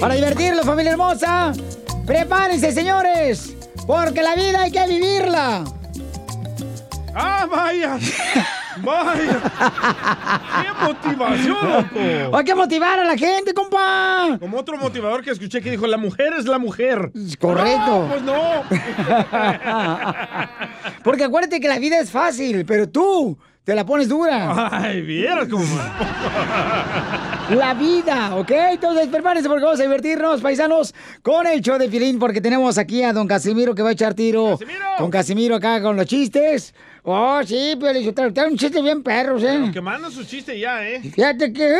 Para divertirlo, familia hermosa. Prepárense, señores. Porque la vida hay que vivirla. ¡Ah, vaya! ¡Vaya! ¡Qué motivación, loco! Hay que motivar a la gente, compa. Como otro motivador que escuché que dijo, la mujer es la mujer. Correcto. No, pues no. Porque acuérdate que la vida es fácil, pero tú te la pones dura. Ay, vieras cómo... La vida, ¿ok? Entonces prepárense porque vamos a divertirnos, paisanos, con el show de Pilín, porque tenemos aquí a don Casimiro que va a echar tiro. Con Casimiro acá con los chistes. Oh, sí, pero usted un chiste bien perros, ¿eh? Pero que manda su chiste ya, ¿eh? Fíjate que...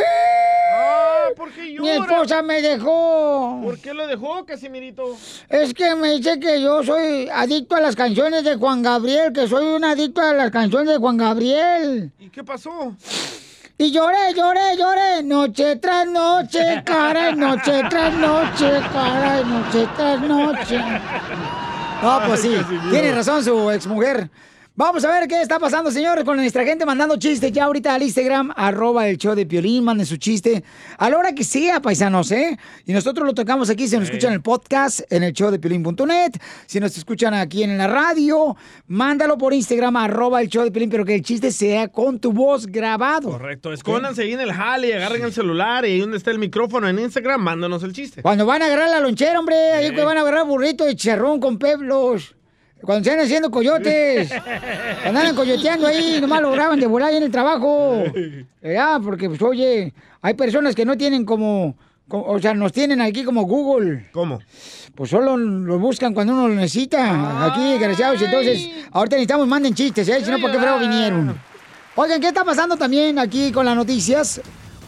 Ah, ¿por qué Mi llora? esposa me dejó. ¿Por qué lo dejó, Casimirito? Es que me dice que yo soy adicto a las canciones de Juan Gabriel, que soy un adicto a las canciones de Juan Gabriel. ¿Y qué pasó? Y lloré, lloré, lloré, noche tras noche, cara, noche tras noche, cara, noche tras noche. No, pues sí, tiene razón su exmujer. Vamos a ver qué está pasando, señores, con nuestra gente mandando chistes ya ahorita al Instagram, arroba el show de Piolín, manden su chiste a la hora que sea, paisanos, ¿eh? Y nosotros lo tocamos aquí, si nos escuchan en el podcast, en el show de Piolín.net, si nos escuchan aquí en la radio, mándalo por Instagram, arroba el show de Piolín, pero que el chiste sea con tu voz grabado. Correcto, escóndanse ahí en el jale, agarren el celular y ahí donde está el micrófono en Instagram, mándanos el chiste. Cuando van a agarrar la lonchera, hombre, ahí que van a agarrar burrito de charrón con peblos. Cuando se andan haciendo coyotes. Cuando andan coyoteando ahí, nomás lo graban de volar ahí en el trabajo. Ya, porque, pues, oye, hay personas que no tienen como, como- o sea, nos tienen aquí como Google. ¿Cómo? Pues solo lo buscan cuando uno lo necesita. Aquí, desgraciados. Entonces, ahorita necesitamos, manden chistes, ¿eh? Si no, ¿por qué vinieron? Oigan, ¿qué está pasando también aquí con las noticias?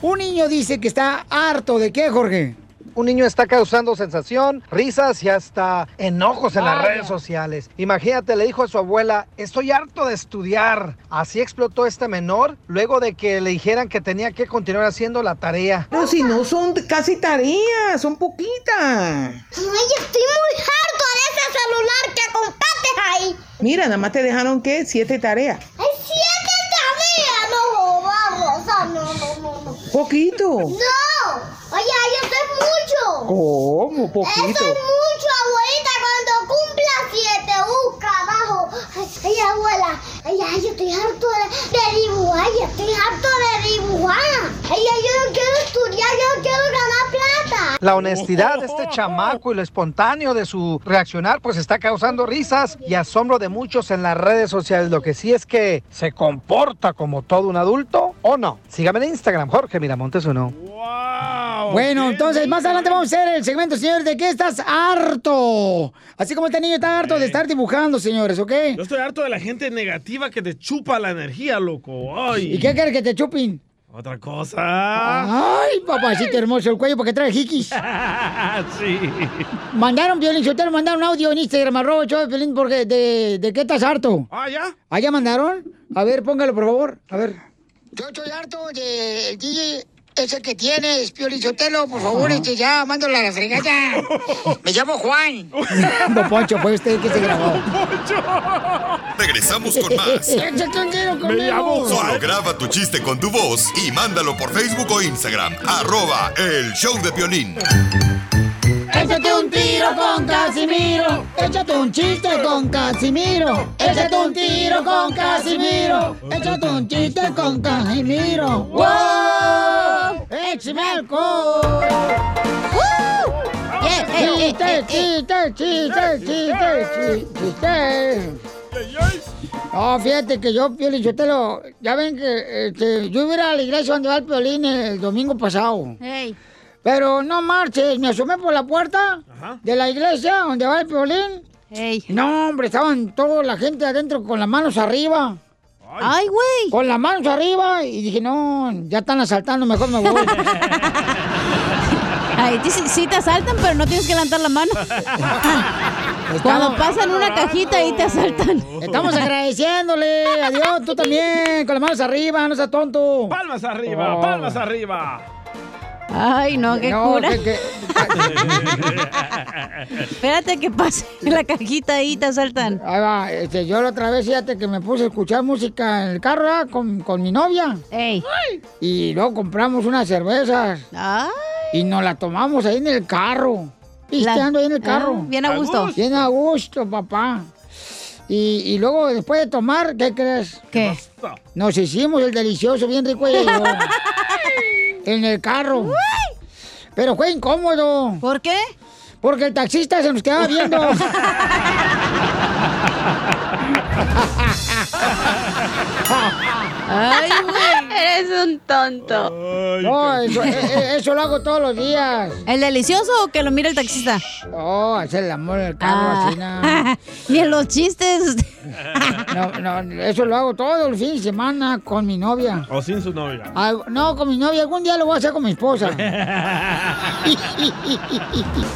Un niño dice que está harto de qué, Jorge. Un niño está causando sensación, risas y hasta enojos en las redes sociales. Imagínate, le dijo a su abuela, estoy harto de estudiar. Así explotó este menor luego de que le dijeran que tenía que continuar haciendo la tarea. Pero si no son casi tareas, son poquitas. Ay, estoy muy harto de ese celular que compraste ahí. Mira, nada más te dejaron que siete tareas. ¡Hay siete tareas! No, vamos, ah, no, no, no, no. Poquito. ¡No! Oye, eso es mucho. ¿Cómo? Eso Poquito. es mucho, abuelita. Cuando cumpla siete, busca abajo. Ay, abuela. Ay, ay, yo estoy harto de, de dibujar. Yo estoy harto de dibujar. Ay, ay, yo no quiero estudiar. Yo no quiero. La honestidad de este chamaco y lo espontáneo de su reaccionar pues está causando risas y asombro de muchos en las redes sociales. Lo que sí es que se comporta como todo un adulto o no. Sígame en Instagram, Jorge Miramontes uno. Bueno, entonces más adelante vamos a hacer el segmento, señores, de qué estás harto. Así como este niño está harto de estar dibujando, señores, ¿ok? Yo estoy harto de la gente negativa que te chupa la energía, loco. Ay. ¿Y qué quieres que te chupin? Otra cosa. Ay, papacito hermoso, el cuello porque trae jiquis. sí. Mandaron, Violín, Sotelo, mandaron audio en Instagram, arroba de Piolín, porque de, de qué estás harto. Ah, ¿ya? ¿Ah, ya mandaron? A ver, póngalo, por favor. A ver. Yo estoy harto de el DJ ese que tienes, Piolín Sotelo, por favor, este ya, mándalo a la fregada. Me llamo Juan. Don Poncho, fue usted que se grabó. Regresamos con más. Échate un tiro conmigo. Solo graba tu chiste con tu voz y mándalo por Facebook o Instagram. Arroba el show de violín. Échate un tiro con Casimiro. Échate un chiste con Casimiro. Échate un tiro con Casimiro. Échate un chiste con Casimiro. ¡Wow! ¡Échame alcohol! ¡Chiste, chiste, chiste, chiste, chiste! No, fíjate que yo, Piolín, yo te lo... Ya ven que este, yo iba a ir a la iglesia donde va el Piolín el domingo pasado. Pero no marches, me asomé por la puerta de la iglesia donde va el violín. No, hombre, estaban toda la gente adentro con las manos arriba. Ay, güey. Con las manos arriba y dije, no, ya están asaltando, mejor me voy. Ay, sí, sí te asaltan, pero no tienes que levantar la mano. Cuando pasan una cajita y te asaltan. Estamos agradeciéndole a Dios, tú también, con las manos arriba, no seas tonto. Palmas arriba, Oh. palmas arriba. Ay, no, qué No, cura. que- que- Espérate que pase la cajita ahí te asaltan. Ahí va, este, yo la otra vez, fíjate que me puse a escuchar música en el carro ¿verdad? con, con mi novia. Y luego compramos unas cervezas. Y nos la tomamos ahí en el carro. Pisteando ahí en el carro. Ah, bien a gusto. Bien a gusto, papá. Y, y luego, después de tomar, ¿qué crees? ¿Qué? Nos hicimos el delicioso, bien rico ella y yo. en el carro. Pero fue incómodo. ¿Por qué? Porque el taxista se nos quedaba viendo. Ay, güey. Eres un tonto. No, eso, eh, eh, eso lo hago todos los días. ¿El delicioso o que lo mira el taxista? No, hacer el amor en el carro, Ah. así nada. Ni en los chistes. No, no, eso lo hago todo el fin de semana con mi novia. O sin su novia. Al- no, con mi novia. Algún día lo voy a hacer con mi esposa.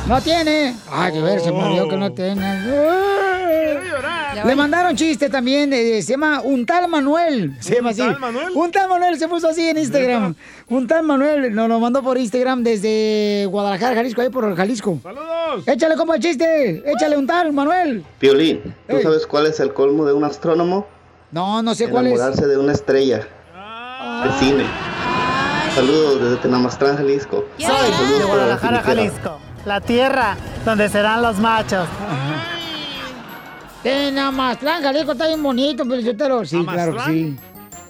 No tiene. Ay, de ver, se me olvidó que no tiene. Le mandaron chiste también. eh, se llama Un tal Manuel. Se llama ¿Un así. tal Manuel? Un tal Manuel se puso así en Instagram. Un tal Manuel nos lo mandó por Instagram desde Guadalajara, Jalisco, ahí por Jalisco. ¡Saludos! Échale como el chiste. Échale un tal Manuel. Piolín, ¿tú Ey. sabes cuál es el colmo de un astrónomo? No, no sé cuál es. Enamorarse de una estrella de cine. Saludos desde Tenamastrán, Jalisco. Para de la Guadalajara. Jalisco. La tierra donde serán los machos. Tenamatlán, Jalisco está bien bonito, pero Sí, claro que sí.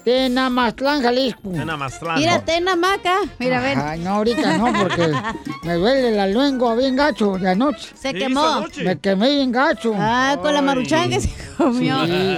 Tenamatlán, Jalisco. En Amastrán. Mírate en hamaca. Mira, a ver. Ay, no, ahorita no, porque me duele la lengua bien gacho de anoche. Se ¿Qué quemó. Me quemé bien gacho. Ah, con la maruchan que se comió. Sí.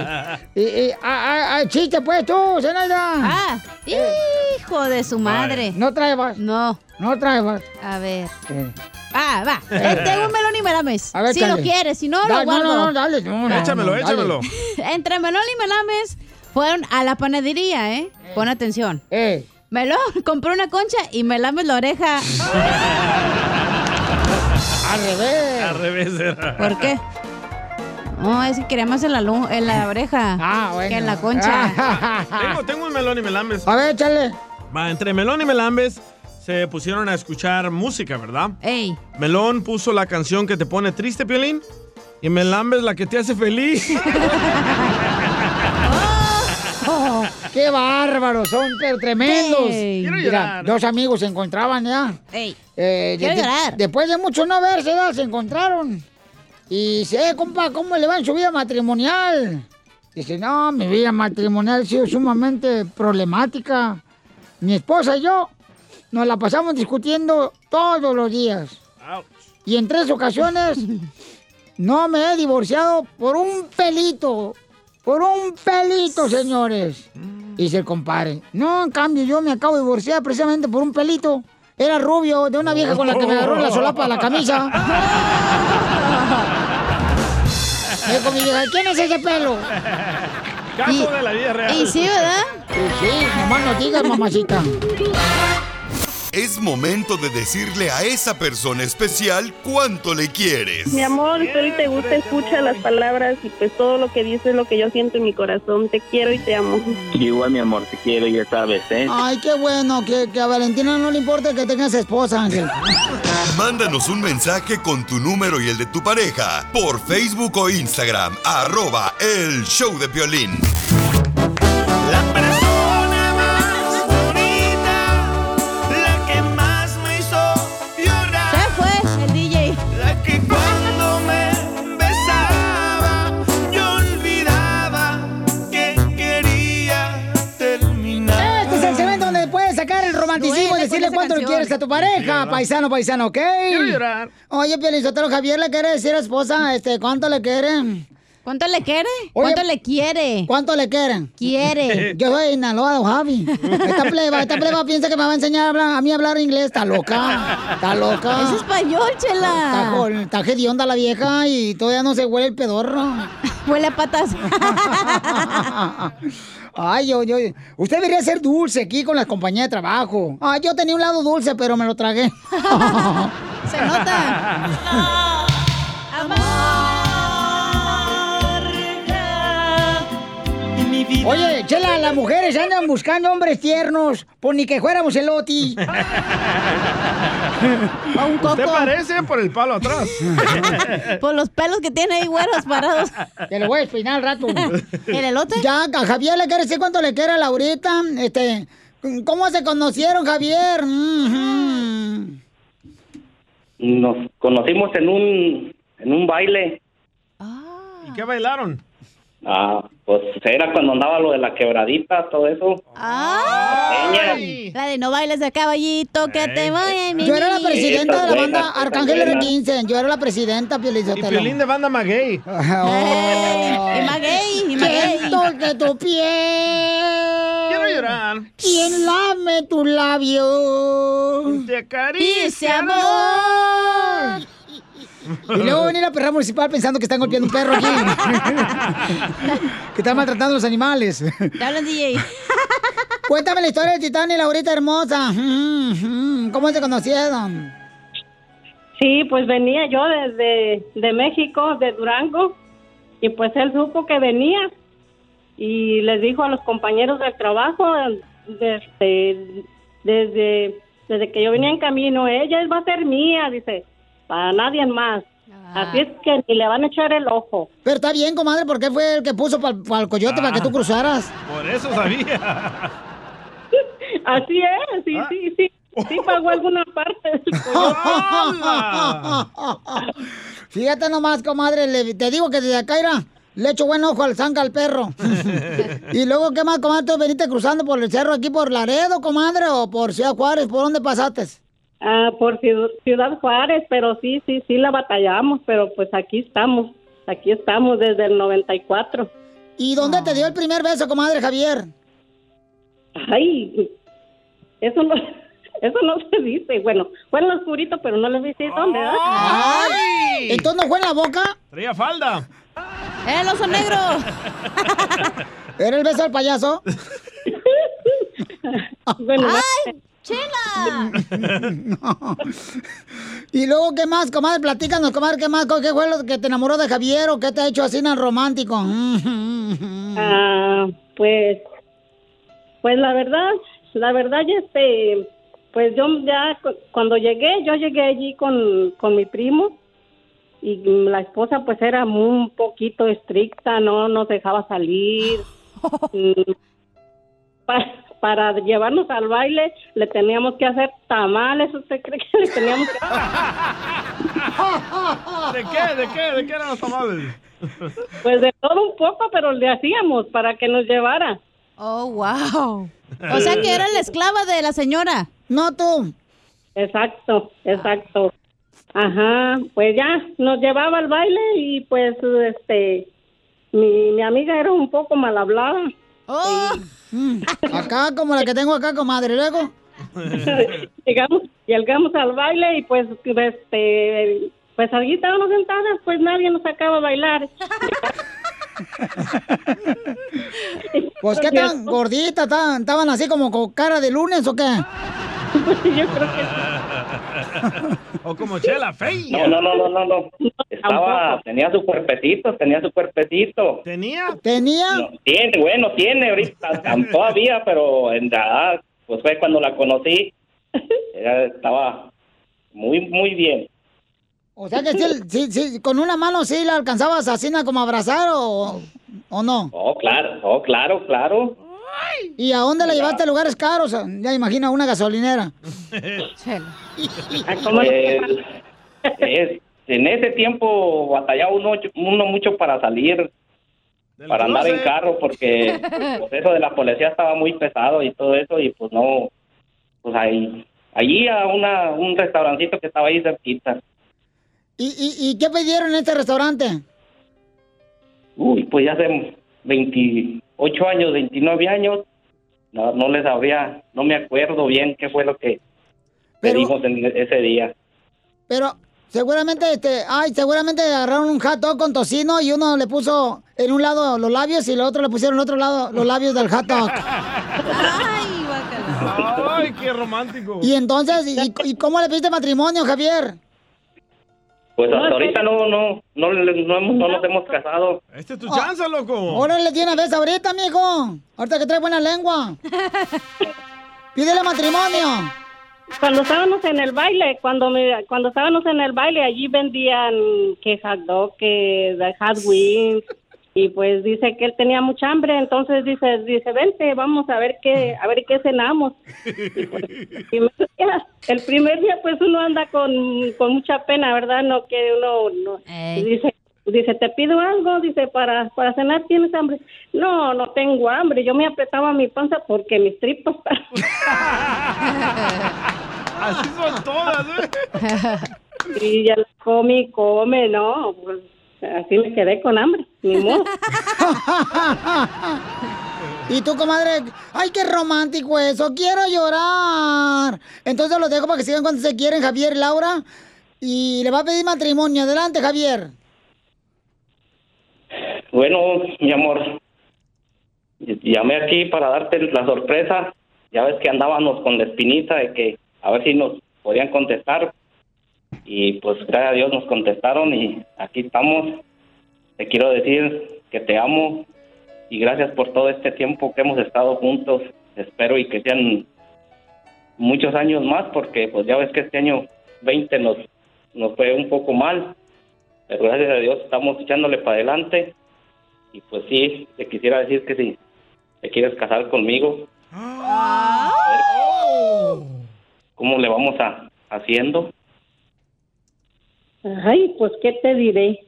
Y, y, ah, ah, ah, chiste, pues tú, Zenaida. Ah, hijo de su madre. No traebas, No, no traebas. a ver. Eh. Ah, va. Eh, tengo un melón y melames. A ver, si lo quieres, si no, Da- lo guardo. No, no, no, dale. No, no, Échamelo, no, dale. échamelo. Entre melón y melames fueron a la panadería, ¿eh? Pon atención. Eh, Melón compró una concha y melames la oreja. al revés. Al revés era. ¿Por qué? No, es que quería más en la, en la oreja Ah, bueno. que en la concha. Tengo, tengo un melón y melambes. A ver, échale. Va, entre melón y melambes se pusieron a escuchar música, ¿verdad? Ey, Melón puso la canción que te pone triste, Piolín. Y melambes la que te hace feliz. ¡Qué bárbaros! Son pero tremendos. Ey. Quiero Mira, llorar. dos amigos se encontraban ya. ey. Eh, Quiero de- llorar. Después de mucho no verse, ¿verdad? se encontraron. Y dice, eh, compa, ¿cómo le va en su vida matrimonial? Dice, no, mi vida matrimonial ha sido sumamente problemática. Mi esposa y yo nos la pasamos discutiendo todos los días. Ouch. Y en tres ocasiones no me he divorciado por un pelito. Por un pelito, señores. Dice el compadre. No, en cambio, yo me acabo de divorciar precisamente por un pelito. Era rubio, de una vieja con la que me agarró la solapa de la camisa. Me dijo ¿quién es ese pelo? Caso Y- de la vida real. Y sí, ¿verdad? Sí, sí, nomás no digas, mamacita. Es momento de decirle a esa persona especial cuánto le quieres. Mi amor, si ahorita te gusta, escucha las palabras y pues todo lo que dices es lo que yo siento en mi corazón. Te quiero y te amo. Igual, mi amor, te quiero, ya sabes, ¿eh? Ay, qué bueno, que, que a Valentina no le importa que tengas esposa, Ángel. Mándanos un mensaje con tu número y el de tu pareja por Facebook o Instagram, arroba el show de violín. Pareja, paisano, paisano, ¿ok? Quiero llorar. Oye, Pielizotero Javier le quiere decir a esposa, este, ¿cuánto le quieren? ¿Cuánto le quiere? Oye, ¿Cuánto le quiere? ¿Cuánto le quieren? Quiere. Yo soy don Javi. Esta pleba, esta pleba piensa que me va a enseñar a, hablar- a mí a hablar inglés. Está loca. Está loca. Es español, Está, chela. está hedionda la vieja y todavía no se huele el pedorro. Huele a patas. Ay, yo, yo, usted debería ser dulce aquí con la compañía de trabajo. Ay, yo tenía un lado dulce, pero me lo tragué. Se nota. Oye, Chela, las mujeres andan buscando hombres tiernos, por ni que fuéramos el Oti. A un Usted coco. parece por el palo atrás. Por los pelos que tiene ahí, güeros parados. Te lo voy a espinar al rato. ¿El elote? Ya, a Javier le quiere decir cuánto le quiere a Laurita. Este, ¿cómo se conocieron, Javier? Nos conocimos en un, en un baile. ¿Y qué bailaron? Ah, pues era cuando andaba lo de la quebradita, todo eso. ¡Ay! La de no bailes de caballito, que te vaya mi Yo era la presidenta de la banda Arcángel buena. R15. Yo era la presidenta, Y Piolizotelo. Piolín de banda maguey. Y maguey, y maguey. Siento que tu piel. Quiero llorar. ¿Quién lame tu labio? Te acaricia, amor. Y luego venir la perra municipal pensando que están golpeando un perro aquí. que están maltratando a los animales. Hablan, DJ. Cuéntame la historia de Titán y Laurita hermosa. ¿Cómo se conocieron? Sí, pues venía yo desde de México, de Durango, y pues él supo que venía y les dijo a los compañeros del trabajo desde, desde, desde que yo venía en camino, ella va a ser mía, dice, para nadie más. Así es que ni le van a echar el ojo. Pero está bien, comadre, porque fue el que puso para el coyote para que tú cruzaras. Por eso sabía. Así es, sí, sí, sí. Sí pagó alguna parte. Fíjate nomás, comadre, le- te digo que desde acá era, le echo buen ojo al zanga al perro. y luego, ¿qué más, comadre? ¿Tú veniste cruzando por el cerro aquí por Laredo, comadre, o por Ciudad Juárez? ¿Por dónde pasaste? Ah, por Ciud- Ciudad Juárez, pero sí, sí, sí la batallamos, pero pues aquí estamos, aquí estamos desde el 94. ¿Y dónde te dio el primer beso, comadre Javier? Ay, eso no, eso no se dice. Bueno, fue en lo oscurito, pero no les dice dónde, ¿verdad? ¡Ay! ¿Entonces no fue en la boca? Traía falda. ¡El oso negro! ¿Era el beso del payaso? Bueno, ¡Ay! ¡Chela! Y luego, ¿qué más, comadre? Platícanos, comadre, ¿qué más? ¿Qué fue lo que te enamoró de Javier o qué te ha hecho así tan romántico? Ah, pues, pues la verdad, la verdad, este, pues yo ya cu- cuando llegué, yo llegué allí con, con mi primo y la esposa pues era muy- un poquito estricta, no nos dejaba salir. Mm, para llevarnos al baile le teníamos que hacer tamales, ¿usted cree que le teníamos que ¿De qué? ¿De qué? ¿De qué eran los tamales? Pues de todo un poco, pero le hacíamos para que nos llevara. Oh, wow. O sea que era la esclava de la señora. No tú. Exacto, exacto. Ajá, pues ya nos llevaba al baile y pues este mi, mi amiga era un poco mal hablada. Oh. Mm, Acá, como la que tengo acá, comadre. Luego. llegamos, llegamos al baile y pues este pues allí estábamos sentadas, pues nadie nos sacaba a bailar. Pues, ¿qué tan gordita? ¿Estaban estaban así como con cara de lunes o qué? Yo creo que O como Chela, fey. No, no, no, no, no, no. Estaba, tenía su cuerpecito, tenía su cuerpecito. ¿Tenía? ¿Tenía? No, tiene, bueno, tiene ahorita, todavía, pero en verdad, pues fue cuando la conocí. Ella estaba muy, muy bien. O sea que sí, sí, sí, con una mano sí la alcanzabas así como a abrazar o, o no. Oh, claro, oh, claro, claro. ¿Y a dónde la llevaste a lugares caros? Ya imagina una gasolinera. Pues, es- en ese tiempo batallaba uno, uno mucho para salir, para andar en carro, porque pues, eso de la policía estaba muy pesado y todo eso, y pues no, pues ahí, allí a una, un restaurancito que estaba ahí cerquita. ¿Y, y, y qué pidieron en este restaurante? Uy, pues ya hace 28 años, 29 años, no, no les sabría, no me acuerdo bien qué fue lo que pedimos en ese día. Pero seguramente, este, ay, seguramente agarraron un hot dog con tocino y uno le puso en un lado los labios y el otro le pusieron en otro lado los labios del hot dog. Ay, qué romántico. Y entonces, ¿y, y cómo le pediste matrimonio, Javier? Pues hasta ahorita no, no, no, le- no, hemos- no nos hemos casado. Esta es tu chance, loco. Órale, tiene vez ahorita, mijo. Ahorita que trae buena lengua. Pídele matrimonio. Cuando estábamos en el baile, cuando me, cuando estábamos en el baile, allí vendían que hot dog, que de Hot Wings y pues dice que él tenía mucha hambre, entonces dice, dice, vente, vamos a ver qué, a ver qué cenamos. Y, pues, el primer día- el primer día pues uno anda con, con mucha pena, ¿verdad? No que uno, no, y dice, dice, te pido algo, dice, para, para cenar tienes hambre. No, no tengo hambre, yo me apretaba mi panza porque mis tripas Así son todas, ¿eh? Y ya y come, no, pues así me quedé con hambre, ni modo. Y tú, comadre, ay, qué romántico eso, quiero llorar. Entonces los dejo para que sigan cuando se quieren, Javier y Laura. Y le va a pedir matrimonio. Adelante, Javier. Bueno, mi amor, llamé aquí para darte la sorpresa. Ya ves que andábamos con la espinita de que a ver si nos podían contestar. Y pues gracias a Dios nos contestaron y aquí estamos. Te quiero decir que te amo y gracias por todo este tiempo que hemos estado juntos. Espero y que sean muchos años más porque pues ya ves que este año 20 nos, nos fue un poco mal. Pero gracias a Dios estamos echándole para adelante. Y pues sí, te quisiera decir que si te quieres casar conmigo, ¿cómo le vamos a haciendo? Ay, pues, ¿qué te diré?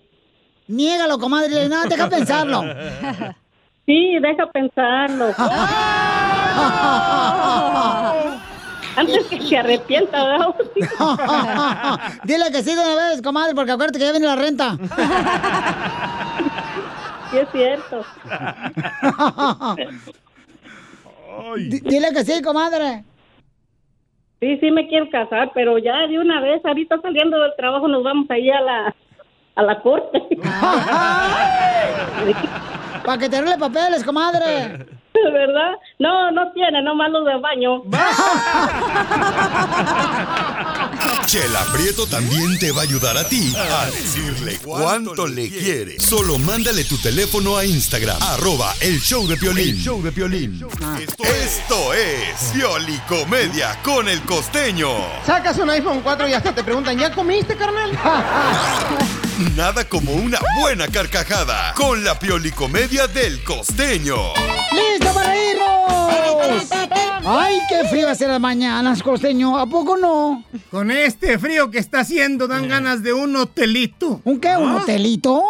Niégalo, comadre, nada, deja pensarlo. Sí, deja pensarlo. Antes que se arrepienta, ¿verdad? Dile que sí de una vez, comadre, porque acuérdate que ya viene la renta. Sí, es cierto. D- Dile que sí, comadre. Sí, sí me quiero casar, pero ya de una vez, ahorita saliendo del trabajo nos vamos ahí a la, a la corte. Para que te arregle papeles, comadre. ¿Verdad? No, no tiene, nomás los de baño. Chela Prieto también te va a ayudar a ti a decirle cuánto le quiere. Solo mándale tu teléfono a Instagram, arroba el show de Piolín. El show de Piolín. Esto es Piolicomedia con el costeño. Sacas un iPhone 4 y hasta te preguntan, ¿ya comiste, carnal? Nada como una buena carcajada con la Piolicomedia del costeño. ¡Listo para irnos! ¡Ay, qué frío va a ser las mañanas, costeño! ¿A poco no? Con este frío que está haciendo dan ganas de un hotelito. ¿Un qué? ¿Un hotelito?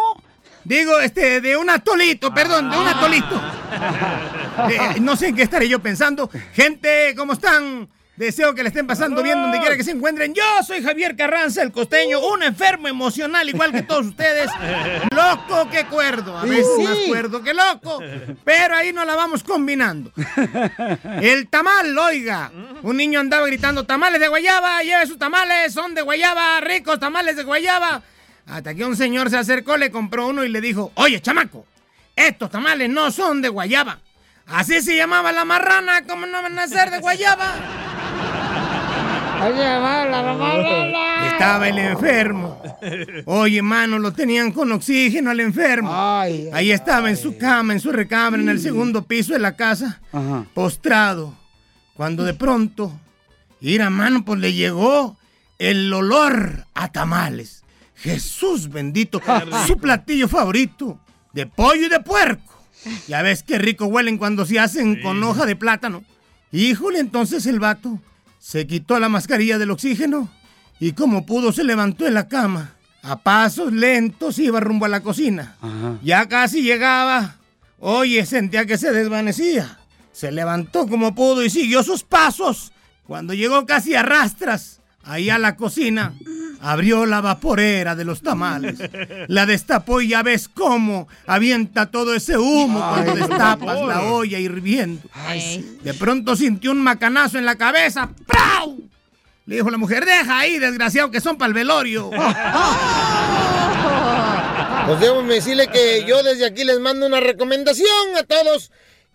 Digo, este, de un atolito, perdón, de un atolito. Eh, no sé en qué estaré yo pensando. Gente, ¿cómo están? Deseo que le estén pasando bien donde quiera que se encuentren. Yo soy Javier Carranza, el costeño, un enfermo emocional igual que todos ustedes. Loco que cuerdo, a veces sí. más cuerdo que loco. Pero ahí nos la vamos combinando. El tamal, oiga. Un niño andaba gritando, tamales de guayaba, lleve sus tamales, son de guayaba, ricos tamales de guayaba. Hasta que un señor se acercó, le compró uno y le dijo, oye, chamaco, estos tamales no son de guayaba. Así se llamaba la marrana, ¿cómo no van a ser de guayaba? Estaba el enfermo. Oye, mano, lo tenían con oxígeno al enfermo. Ahí estaba en su cama, en su recámara, en el segundo piso de la casa, postrado. Cuando de pronto, ir a mano, pues le llegó el olor a tamales. Jesús bendito, su platillo favorito, de pollo y de puerco. Ya ves qué rico huelen cuando se hacen con hoja de plátano. Híjole, entonces el vato se quitó la mascarilla del oxígeno y como pudo se levantó en la cama. A pasos lentos iba rumbo a la cocina. Ya casi llegaba. Oye, sentía que se desvanecía. Se levantó como pudo y siguió sus pasos. Cuando llegó casi a rastras, ahí a la cocina, abrió la vaporera de los tamales. La destapó y ya ves cómo avienta todo ese humo cuando destapas la olla hirviendo. De pronto sintió un macanazo en la cabeza. ¡Prau! Le dijo la mujer, deja ahí, desgraciado, que son para el velorio. Pues debo decirle que yo desde aquí les mando una recomendación a todos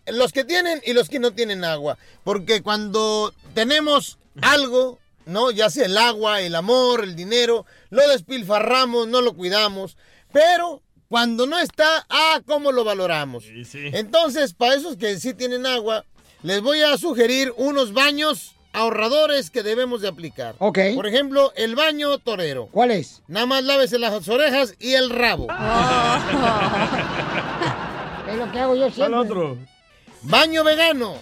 los que tienen y los que no tienen agua. Porque cuando tenemos algo, ¿no? Ya sea el agua, el amor, el dinero, lo despilfarramos, no lo cuidamos. Pero cuando no está, ah, ¿cómo lo valoramos? Entonces, para esos que sí tienen agua, les voy a sugerir unos baños ahorradores que debemos de aplicar. Ok. Por ejemplo, el baño torero. ¿Cuál es? Nada más lávese las orejas y el rabo. lo que hago yo siempre. otro? Baño vegano.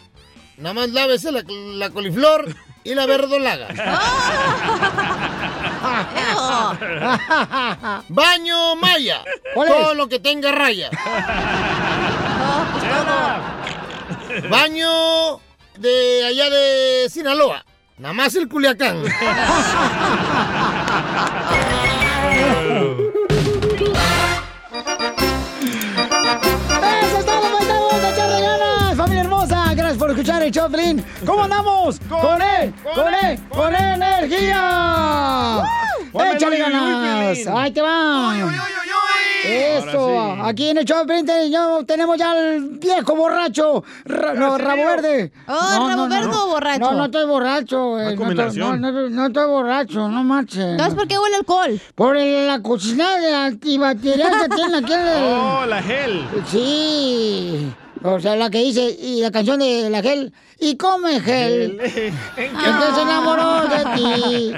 Nada más lávese la, la coliflor y la verdolaga. Baño maya. ¿Cuál Todo lo que tenga raya. Baño de allá de Sinaloa. Nada más el Culiacán. Escuchar el de Piolín. ¿Cómo andamos? ¡Con él! ¡Con él! ¡Con energía! Pónmelo, ¡Échale uy, uy, ganas! ¡Ahí te va! Eso, Ahora sí. aquí en el show tenemos ya al viejo borracho, Ra- no, rabo verde. Oh, ¿rabo verde o borracho? No, no estoy borracho. Una No estoy, no, no, no estoy borracho, no marches. Entonces, ¿por qué huele alcohol? Por el- la cocina de antibacterial que tiene aquí en el... Oh, la gel. Sí. O sea, la que dice, y la canción de la gel, y come gel. ¿En qué se enamoró de ti?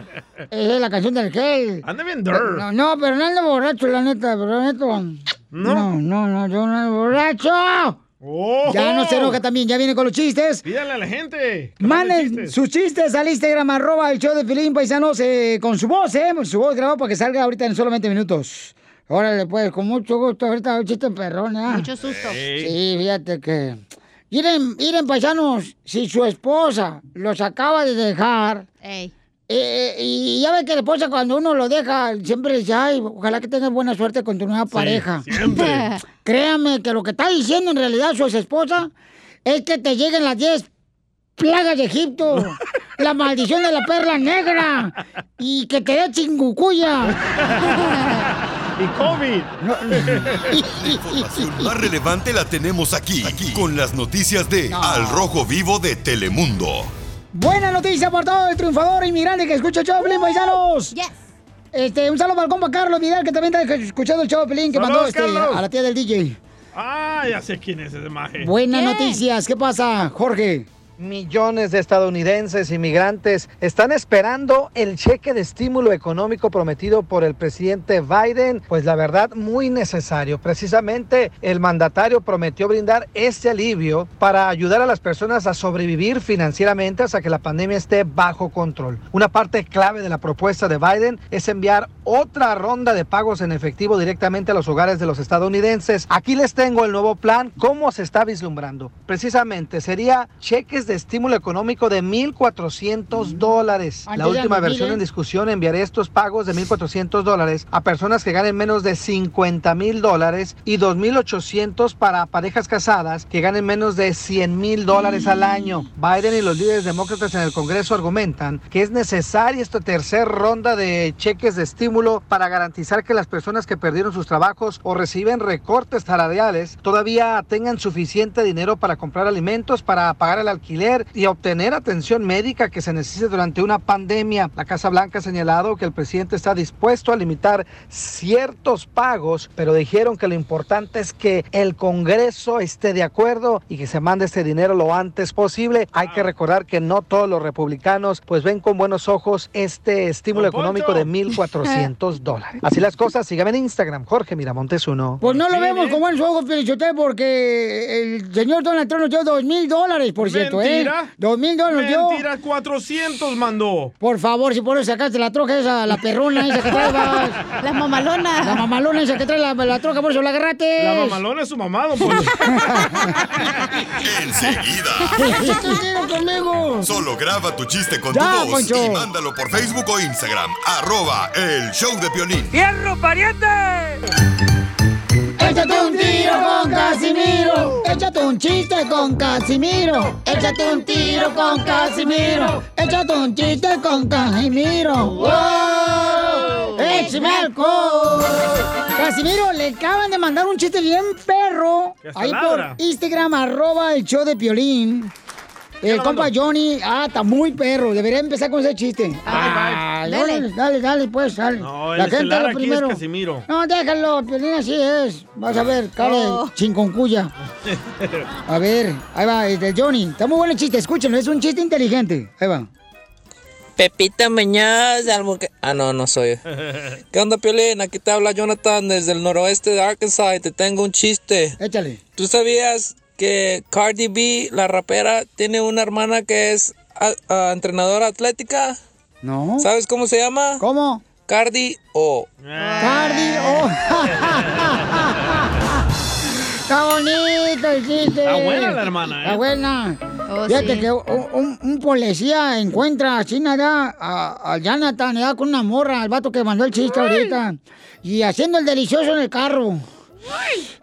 Esa es la canción del gel. Anda bien dur. No, no, pero no ando borracho, la neta, pero la neta. No, no, no, yo no ando borracho. Ya no se enoja también, ya viene con los chistes. Pídale a la gente. Manden chistes. sus chistes al Instagram, arroba el show de Filín Paisanos, eh, con su voz, ¿eh? Su voz grabada para que salga ahorita en solamente minutos. Órale, pues, con mucho gusto. Ahorita un chiste perrón, ¿eh? Mucho susto. Sí, fíjate que... Miren, miren, paisanos, si su esposa los acaba de dejar... Ey. eh, y ya ve que la esposa cuando uno lo deja, siempre dice, ay, ojalá que tengas buena suerte con tu nueva pareja. siempre. Créame que lo que está diciendo en realidad su esposa es que te lleguen las 10 plagas de Egipto, la maldición de la perla negra y que te dé chingucuya. Y COVID. La información más relevante la tenemos aquí, aquí, con las noticias de Al Rojo Vivo de Telemundo. Buena noticia por todo el triunfador inmigrante que escucha de Pelín, paisanos. Este, un saludo para el compa Carlos Vidal, que también está escuchando el Pelín, que mandó este, a la tía del DJ. Ah, ya sé quién es ese maje. Buenas noticias. ¿Qué pasa, Jorge? Millones de estadounidenses inmigrantes están esperando el cheque de estímulo económico prometido por el presidente Biden, pues la verdad muy necesario. Precisamente el mandatario prometió brindar este alivio para ayudar a las personas a sobrevivir financieramente hasta que la pandemia esté bajo control. Una parte clave de la propuesta de Biden es enviar otra ronda de pagos en efectivo directamente a los hogares de los estadounidenses. Aquí les tengo el nuevo plan, cómo se está vislumbrando. Precisamente sería cheques de estímulo económico de 1.400 dólares. Antes La última versión piden. en discusión enviaré estos pagos de 1.400 dólares a personas que ganen menos de 50 mil dólares y 2.800 para parejas casadas que ganen menos de 100 mil dólares al año. Biden y los líderes demócratas en el Congreso argumentan que es necesaria esta tercera ronda de cheques de estímulo para garantizar que las personas que perdieron sus trabajos o reciben recortes salariales todavía tengan suficiente dinero para comprar alimentos, para pagar el alquiler y obtener atención médica que se necesite durante una pandemia. La Casa Blanca ha señalado que el presidente está dispuesto a limitar ciertos pagos, pero dijeron que lo importante es que el Congreso esté de acuerdo y que se mande este dinero lo antes posible. Hay que recordar que no todos los republicanos pues ven con buenos ojos este estímulo económico de 1.400 dólares. Así las cosas, síganme en Instagram, Jorge Miramontes uno. Pues no lo vemos con buenos ojos, Pelichotel, porque el señor Donald Trump nos dio dos mil dólares, por cierto, ¿eh? Mentira. Dos mil dólares dio. Mentira, 400 mandó. Por favor, si por eso sacaste la troca esa, la perrona esa que trae. vas. La mamalona. La mamalona esa que trae la, la troca, por eso la agarraste. La mamalona es su mamá, don Poncho. Enseguida. Conmigo. Solo graba tu chiste con Ya, tu voz Poncho. y mándalo por Facebook o Instagram. Arroba el show de Piolín. ¡Fierro, pariente! Échate un tiro con Casimiro. Échate un chiste con Casimiro. Échate un tiro con Casimiro. Échate un chiste con Casimiro. ¡Wow! ¡Échame! Casimiro, le acaban de mandar un chiste bien perro. Ahí por. Instagram, arroba el show de Piolín. El lo compa? Johnny, ah, está muy perro. Debería empezar con ese chiste. Ah, dale. dale, dale, dale, pues, dale. No, el La gente lo aquí primero. es Casimiro. No, déjalo, Piolín así es. Vas a ver, cara Oh. de chinconcuya. A ver, ahí va, el de Johnny. Está muy bueno el chiste, escúchenlo, es un chiste inteligente. Ahí va. Pepita Muñoz de Albuquerque. Ah, no, no soy. ¿Qué onda, Piolín? Aquí te habla Jonathan desde el noroeste de Arkansas y te tengo un chiste. Échale. ¿Tú sabías que Cardi B, la rapera, tiene una hermana que es ah, ah, entrenadora atlética? No. ¿Sabes cómo se llama? ¿Cómo? Cardi O. Cardi, oh. Está bonito el chiste. Está buena la hermana, ¿eh? Está buena. Oh, Fíjate sí. que un, un- un policía encuentra así nada a, a Jonathan ya con una morra, al vato que mandó el chiste ahorita. Y haciendo el delicioso en el carro.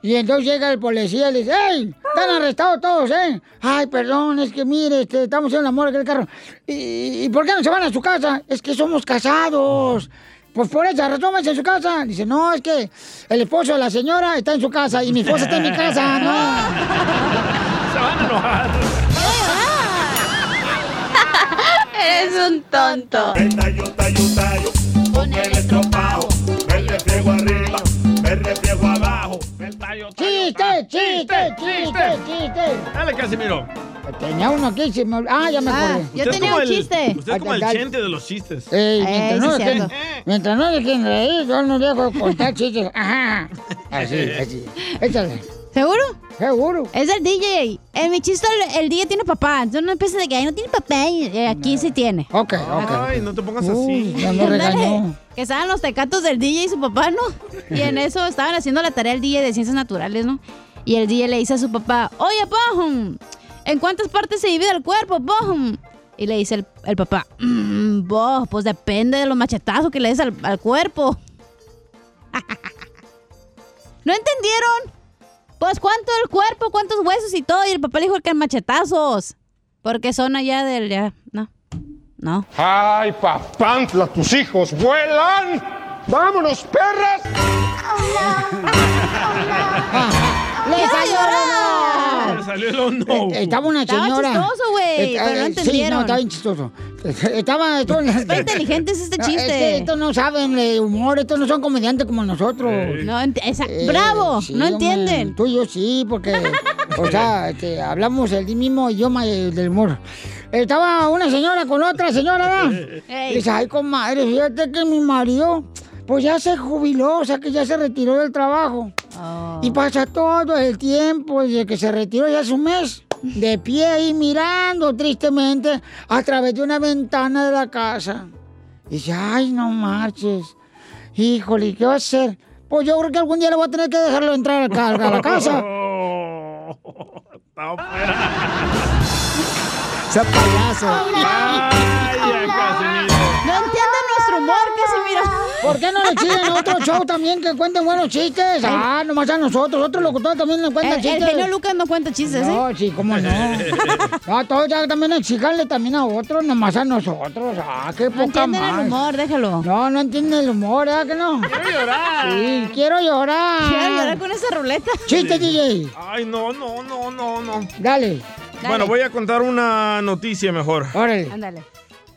Y entonces llega el policía y le dice, ¡Ey! Están arrestados todos, ¿eh? Ay, perdón, es que mire, este, estamos haciendo la morra en el carro. ¿Y, y por qué no se van a su casa? Es que somos casados. Pues por esa razón a su casa. Dice, no, es que el esposo de la señora está en su casa y mi esposa está en mi casa, no. Se van a enojar. Eres un tonto. Con el estropajo, me arriba, me ¡Chiste, chiste, chiste, chiste! Dale, Casimiro. Tenía uno aquí, se me... Ah, ya me Ah, acordé. yo tenía un chiste. Usted es como el chente de los chistes. Ey, Ey, mientras, no dejen, cierto. mientras no dejen reír, yo no dejo de contar chistes. Ajá. Así, así. Échale. ¿Seguro? Seguro. Es el DJ. En mi chiste el, el DJ tiene papá. Entonces no empieces de que ahí no tiene papá. y, eh, aquí sí tiene. Ok, Ay, no te pongas así. Ya me regañó. Que estaban los tecatos del DJ y su papá, ¿no? Y en eso estaban haciendo la tarea el DJ de ciencias naturales, ¿no? Y el DJ le dice a su papá, oye, Pajum, ¿en cuántas partes se divide el cuerpo, Pajum? Y le dice el, el papá, "Mm, vos, pues depende de los machetazos que le des al, al cuerpo. ¿No entendieron? Pues cuánto el cuerpo, cuántos huesos y todo. Y el papá le dijo que en machetazos. Porque son allá del... Ya, no. No. ¡Ay, papantla, tus hijos vuelan! ¡Vámonos, perras! ¡Le ¡Quiero salió llorar! Le salió el oh no. Eh, Estaba una Estaba señora. chistoso, güey, Eh, pero no eh, entendieron. Sí, no, estaba bien chistoso. Estaba... Esto, Está inteligente es este No, chiste. Es que estos no saben de humor, estos no son comediantes como nosotros. No, esa- Eh, ¡Bravo! sí, no hombre, entienden. Tú y yo sí, porque, o sea, este, hablamos el mismo idioma de- del humor. Estaba una señora con otra señora, ¿verdad? Ey. Y dice, ay, comadre, fíjate que mi marido, pues ya se jubiló, o sea, que ya se retiró del trabajo. Oh. Y pasa todo el tiempo desde que se retiró ya hace un mes, de pie ahí mirando tristemente a través de una ventana de la casa. Y dice, ay, no marches. Híjole, ¿qué va a hacer? Pues yo creo que algún día le voy a tener que dejarlo entrar a la casa. Sea payaso. Vaya, Casimiro. No entienden nuestro humor, Casimiro. ¿Por qué no le siguen a otro show también que cuenten buenos chistes? Ah, nomás a nosotros. Otros locutores también nos cuentan El, el chistes. genio Lucas no cuenta chistes, ¿eh? No, sí, cómo no. No, todos ya también exijanle también a otros, nomás a nosotros. Ah, qué No poca entienden el más. humor, déjalo. No, no entienden el humor, ¿verdad que no? Quiero llorar. Sí, quiero llorar. Quiero llorar con esa ruleta. Chiste, DJ. Ay, no, no, no, no, no. Dale. Bueno, voy a contar una noticia mejor. Órale. Ándale.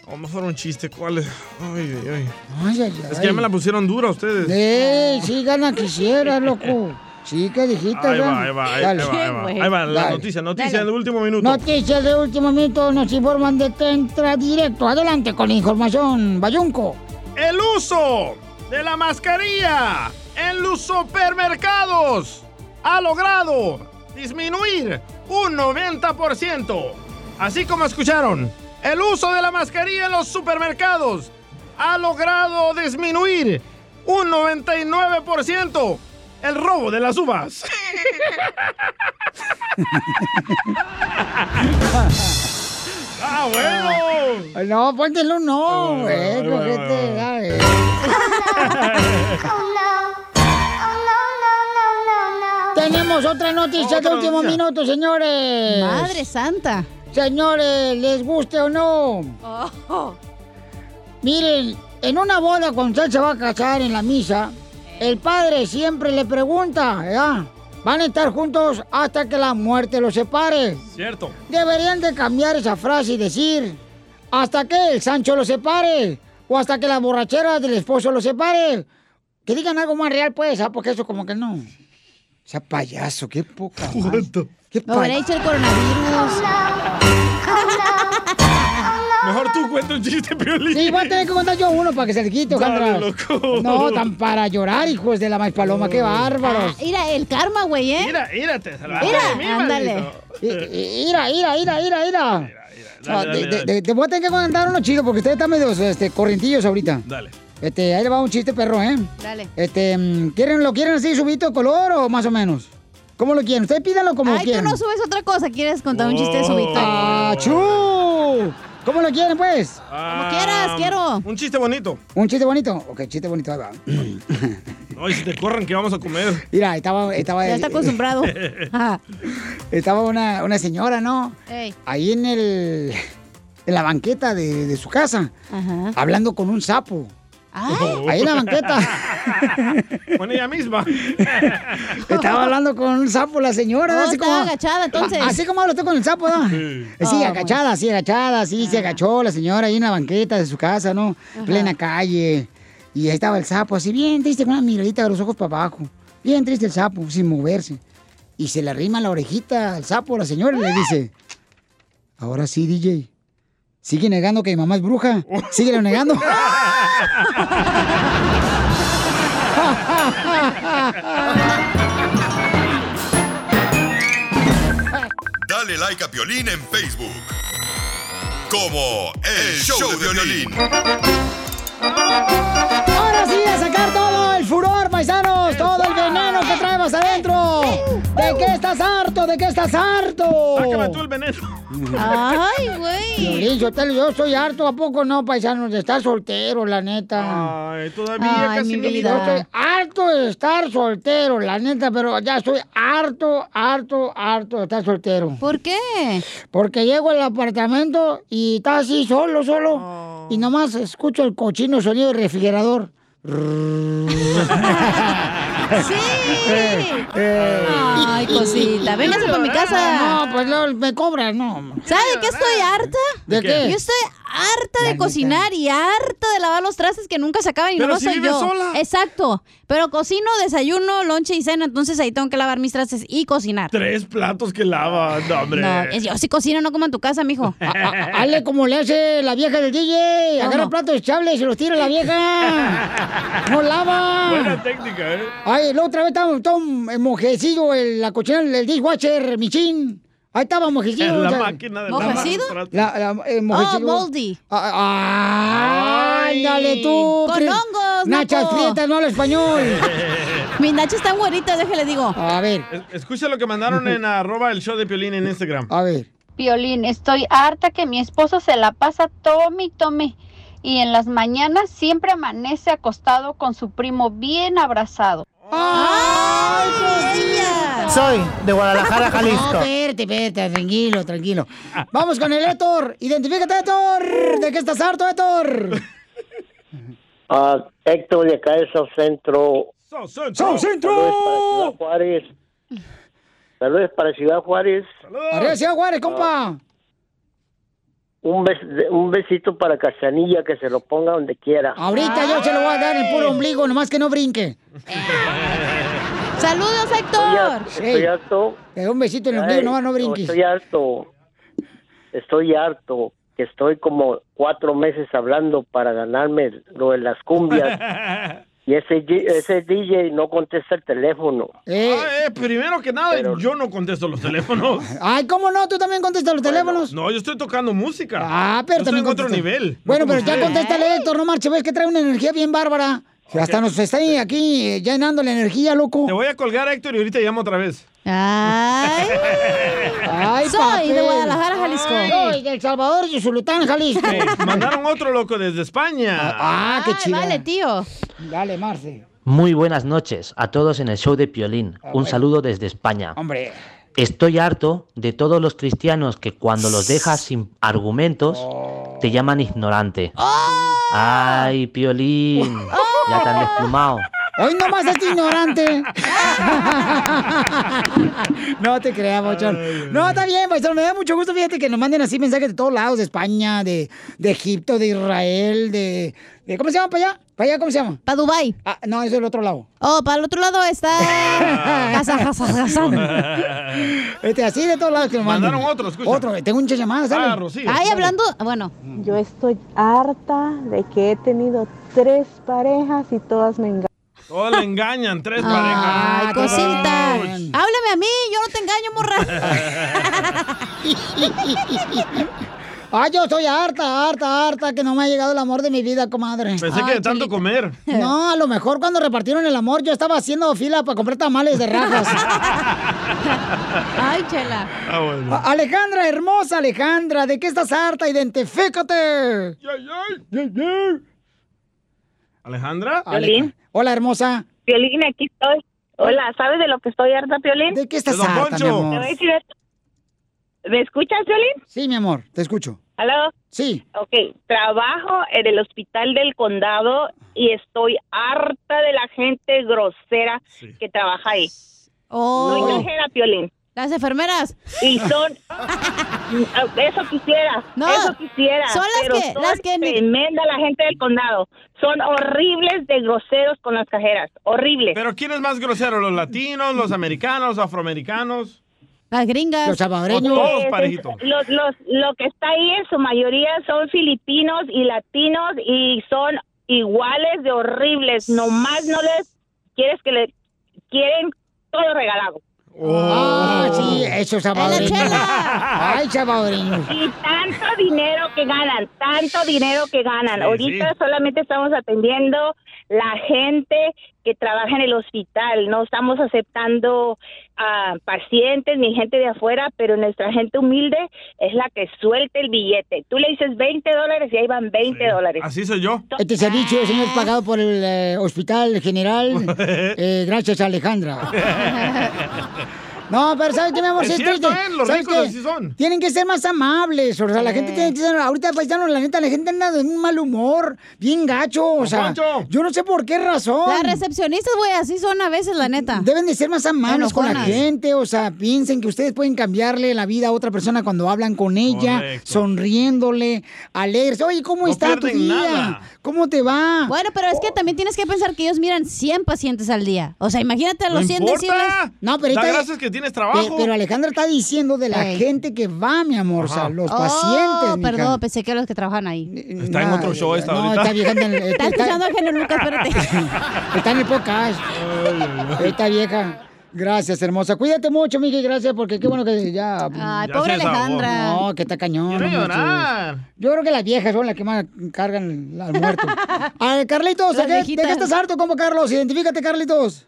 O mejor un chiste. ¿Cuál es? Ay, ay, ay. Ay, ay, Es que ya me la pusieron dura ustedes. Eh, sí, gana quisiera, loco. Sí, ¿qué dijiste? Ahí va, ahí va, ahí, Dale. ahí va, ahí va. Ahí va la Dale. noticia, noticia Dale. del último minuto. Noticias de último minuto nos informan de Tentra Directo. Adelante con la información, Bayunco. El uso de la mascarilla en los supermercados ha logrado disminuir un 90%. Así como escucharon, el uso de la mascarilla en los supermercados ha logrado disminuir un 99% el robo de las uvas. ¡Ah, bueno! No, póntelo no, cojete, ahí va. dale. Tenemos otra noticia de último noticia. minuto, señores. Madre santa. Señores, les guste o no. Oh. Miren, en una boda cuando usted se va a casar en la misa, el padre siempre le pregunta, ¿verdad? Van a estar juntos hasta que la muerte los separe. Cierto. Deberían de cambiar esa frase y decir, hasta que el Sancho los separe, o hasta que la borrachera del esposo los separe. Que digan algo más real, pues, ¿ah? porque eso como que no. O sea, payaso, qué poca. madre. Qué Me hubiera dicho el coronavirus. Mejor tú cuenta un chiste, Piolín. Sí, voy a tener que contar yo uno para que se le quite, Dale, loco. No, tan para llorar, hijos de la maíz paloma, qué bárbaros. Ah, mira, el karma, güey, ¿eh? Mira, mira, te salvaste Mira, de mí, ándale. Mira, mira, mira, mira, mira. Te voy a tener que contar uno chido porque ustedes están medio este, corrientillos ahorita. Dale. Este, ahí le va un chiste perro, ¿eh? Dale. Este, mm, ¿quieren, ¿lo quieren así subito de color o más o menos? ¿Cómo lo quieren? Ustedes pídanlo como Ay, tú quieran. no subes otra cosa. ¿Quieres contar un chiste de subito? ¡Ah, chu! ¿Cómo lo quieren, pues? Como quieras, quiero. Un chiste bonito. ¿Un chiste bonito? Ok, chiste bonito, ahí va. Ay, si te corren, ¿qué vamos a comer? Mira, estaba... estaba Ya está acostumbrado. estaba una, una señora, ¿no? Ey. Ahí en el... En la banqueta de, de su casa. Ajá. Hablando con un sapo. Ahí en la banqueta. Con ella misma. Estaba hablando con un sapo la señora. Oh, así estaba como, agachada, entonces. A- Así como usted con el sapo, ¿no? Sí, Oh, agachada, sí, agachada, sí, se agachó la señora ahí en la banqueta de su casa, ¿no? Ajá. Plena calle. Y ahí estaba el sapo, así bien triste, con una miradita de los ojos para abajo. Bien triste el sapo, sin moverse. Y se le arrima la orejita al sapo a la señora y le dice, ahora sí, DJ, sigue negando que mi mamá es bruja. Síguelo negando. Dale like a Piolín en Facebook. Como El Show, de Violín. Ahora sí, a sacar todo el furor, paisanos, todo el veneno que traemos adentro. ¿De qué estás harto? ¿De qué estás harto? Sácame tú el veneno. Ay, güey. Sotelo, yo estoy harto, ¿a poco no, paisanos? De estar soltero, la neta. Ay, todavía Ay, casi mi vida. Yo estoy harto de estar soltero, la neta, pero ya estoy harto, harto, harto de estar soltero. ¿Por qué? Porque llego al apartamento y está así solo, solo. Y nomás escucho el cochino sonido del refrigerador. Sí. Ay, cosita. Véngase para mi casa. No, pues no, me cobran, no. ¿Sabe de qué estoy harta? ¿De qué? Yo estoy harta de cocinar y harta de lavar los trastes que nunca se acaban y Pero no si soy yo. sola. Exacto. Pero cocino, desayuno, lonche y cena, entonces ahí tengo que lavar mis trastes y cocinar. Tres platos que lava, no, hombre. No, es- yo sí cocino, no como en tu casa, mijo. Hazle como le hace la vieja del DJ. Agarra platos desechables y se los tira la vieja. No lava. Buena técnica, ¿eh? Ay, la otra vez estaba todo mojecillo en la cocina del dishwasher, Michin. Ahí estaba mojecillo. En la o sea, máquina de ¿Mojecido? La, la, eh, Oh, mojecillo. moldy. Ah, Ándale tú. Con hongos, Nachas prietas, no habla español. Mis nachas están güeritas, déjele digo. A ver, Es- Escucha lo que mandaron en arroba el show de Piolín en Instagram. a ver. Piolín, estoy harta que mi esposo se la pasa tome y tome. Y en las mañanas siempre amanece acostado con su primo bien abrazado. ¡Ay, ella! Soy de Guadalajara, No, Jalisco. espérate, espérate, tranquilo, tranquilo. Vamos con el Héctor. Identifícate, Héctor. ¿De qué estás harto, Héctor? Ah, Héctor de acá de South Centro. So, so, ¡Son Saludos para Centro! Ciudad Juárez. Saludos para Ciudad Juárez. Arriba, Ciudad Juárez, compa. Un, bes- un besito para Cachanilla, que se lo ponga donde quiera. Ahorita yo se lo voy a dar en el puro ombligo, nomás que no brinque. ¡Saludos, Estoy, Héctor! estoy Ey. harto. Te doy un besito en el ombligo, nomás no brinques. Estoy harto. Estoy harto. Que estoy como cuatro meses hablando para ganarme lo de las cumbias. Y ese, ese DJ no contesta el teléfono. Eh, Ah, eh, primero que nada, Pero- yo no contesto los teléfonos. Ay, ¿cómo no? ¿Tú también contestas los teléfonos? No, yo estoy tocando música. Ah, pero Yo estoy también en otro nivel. no Bueno, como pero ya contéstale, Héctor, no marche, ves que trae una energía bien bárbara. O sea, Hasta nos está aquí llenando la energía, loco. Te voy a colgar, Héctor, y ahorita llamo otra vez. Ay, Ay, soy papel. de Guadalajara, Jalisco. Soy de El Salvador y Zulután, Jalisco. Mandaron otro loco desde España. Ah, qué Ay, chido. vale, tío. Dale, Marce. Muy buenas noches a todos en el show de Piolín. Ah, Un bueno. saludo desde España. Hombre. Estoy harto de todos los cristianos que cuando los dejas sin argumentos Oh. te llaman ignorante. ¡Ay, Piolín! Ya te han desplumado. Hoy nomás este ignorante. No te creas, Bochón. No, está bien, paisano. Me da mucho gusto, fíjate, que nos manden así mensajes de todos lados, de España, de, de Egipto, de Israel, de, de- ¿Cómo se llama para allá? ¿Para allá cómo se llama? Para Dubai. Ah, no, eso es el otro lado. Oh, para el otro lado está... Este, así de todos lados que nos mandan. Mandaron otro, escucha. Otro, tengo muchas llamadas, ¿sabes? Ah, Rocío. Ay, hablando... Bueno. Yo estoy harta de que he tenido tres parejas y todas me engañan. Todos le engañan, tres Ay, parejas. cosita. Háblame a mí, yo no te engaño, morra. Ay, yo estoy harta, harta, harta, que no me ha llegado el amor de mi vida, comadre. Pensé que de tanto comer. No, a lo mejor cuando repartieron el amor yo estaba haciendo fila para comprar tamales de rajas. Ay, chela. Ah, bueno. Alejandra, hermosa Alejandra, ¿de qué estás harta? Identifícate. ¿Alejandra? Ale- Hola, hermosa. Piolín, aquí estoy. Hola, ¿sabes de lo que estoy harta, Piolín? ¿De qué estás harta, mi amor? ¿Me escuchas, Piolín? Sí, mi amor, te escucho. ¿Aló? Sí. Ok, trabajo en el hospital del condado y estoy harta de la gente grosera que trabaja ahí. Oh. Soy cajera, Piolín. Las enfermeras. Y son... eso quisiera, No, eso quisiera. son las pero que- son las que ni- tremenda la gente del condado. Son horribles de groseros con las cajeras. Horribles. ¿Pero quién es más grosero? ¿Los latinos, los americanos, los afroamericanos? Las gringas. Los salvadoreños. Todos parejitos. Los, los, lo que está ahí en su mayoría son filipinos y latinos y son iguales de horribles. Nomás no les quieres que le quieren todo regalado. Ah, sí, esos salvadoreños. Ay, salvadoreños. Y tanto dinero que ganan, tanto dinero que ganan. Sí, Ahorita sí. solamente estamos atendiendo la gente que trabaja en el hospital. No estamos aceptando a pacientes ni gente de afuera, pero nuestra gente humilde es la que suelta el billete. Tú le dices 20 dólares y ahí van 20 dólares. Así soy yo. Este servicio, señor, es pagado por el eh, Hospital General. eh, gracias, Alejandra. No, pero ¿sabes qué, mi amor? Es Sí, cierto, triste. ¿eh? Los ¿Sabes ricos qué? así son. Tienen que ser más amables. O sea, la gente tiene que ser. Ahorita, paisanos, la neta, la gente anda de un mal humor, bien gacho. O sea, Poncho. yo no sé por qué razón. Las recepcionistas, güey, así son a veces, la neta. Deben de ser más amables con la gente, o sea, piensen que ustedes pueden cambiarle la vida a otra persona cuando hablan con ella, Correcto. sonriéndole, alegres. Oye, ¿cómo No está tu día? nada. ¿Cómo te va? Bueno, pero es que también tienes que pensar que ellos miran 100 pacientes al día. O sea, imagínate a los 100 deciles. No, pero ahorita- gracias que tienes trabajo. Pe- Pero Alejandra está diciendo de la gente que va, mi amor, o sea, los pacientes. Oh, mija. perdón, pensé que los que trabajan ahí. Está en otro show esta no, ahorita. está vieja en el- Está está- escuchando al genio Lucas, espérate. Está en el podcast. Esta vieja. Gracias, hermosa. Cuídate mucho, mija, y gracias, porque qué bueno que ya. Ay, Ya pobre. Alejandra. No, que está cañón. Quiero llorar. Yo creo que las viejas son las que más cargan al muerto. A ver, Carlitos, ¿de qué estás harto, como Carlos? Identifícate, Carlitos.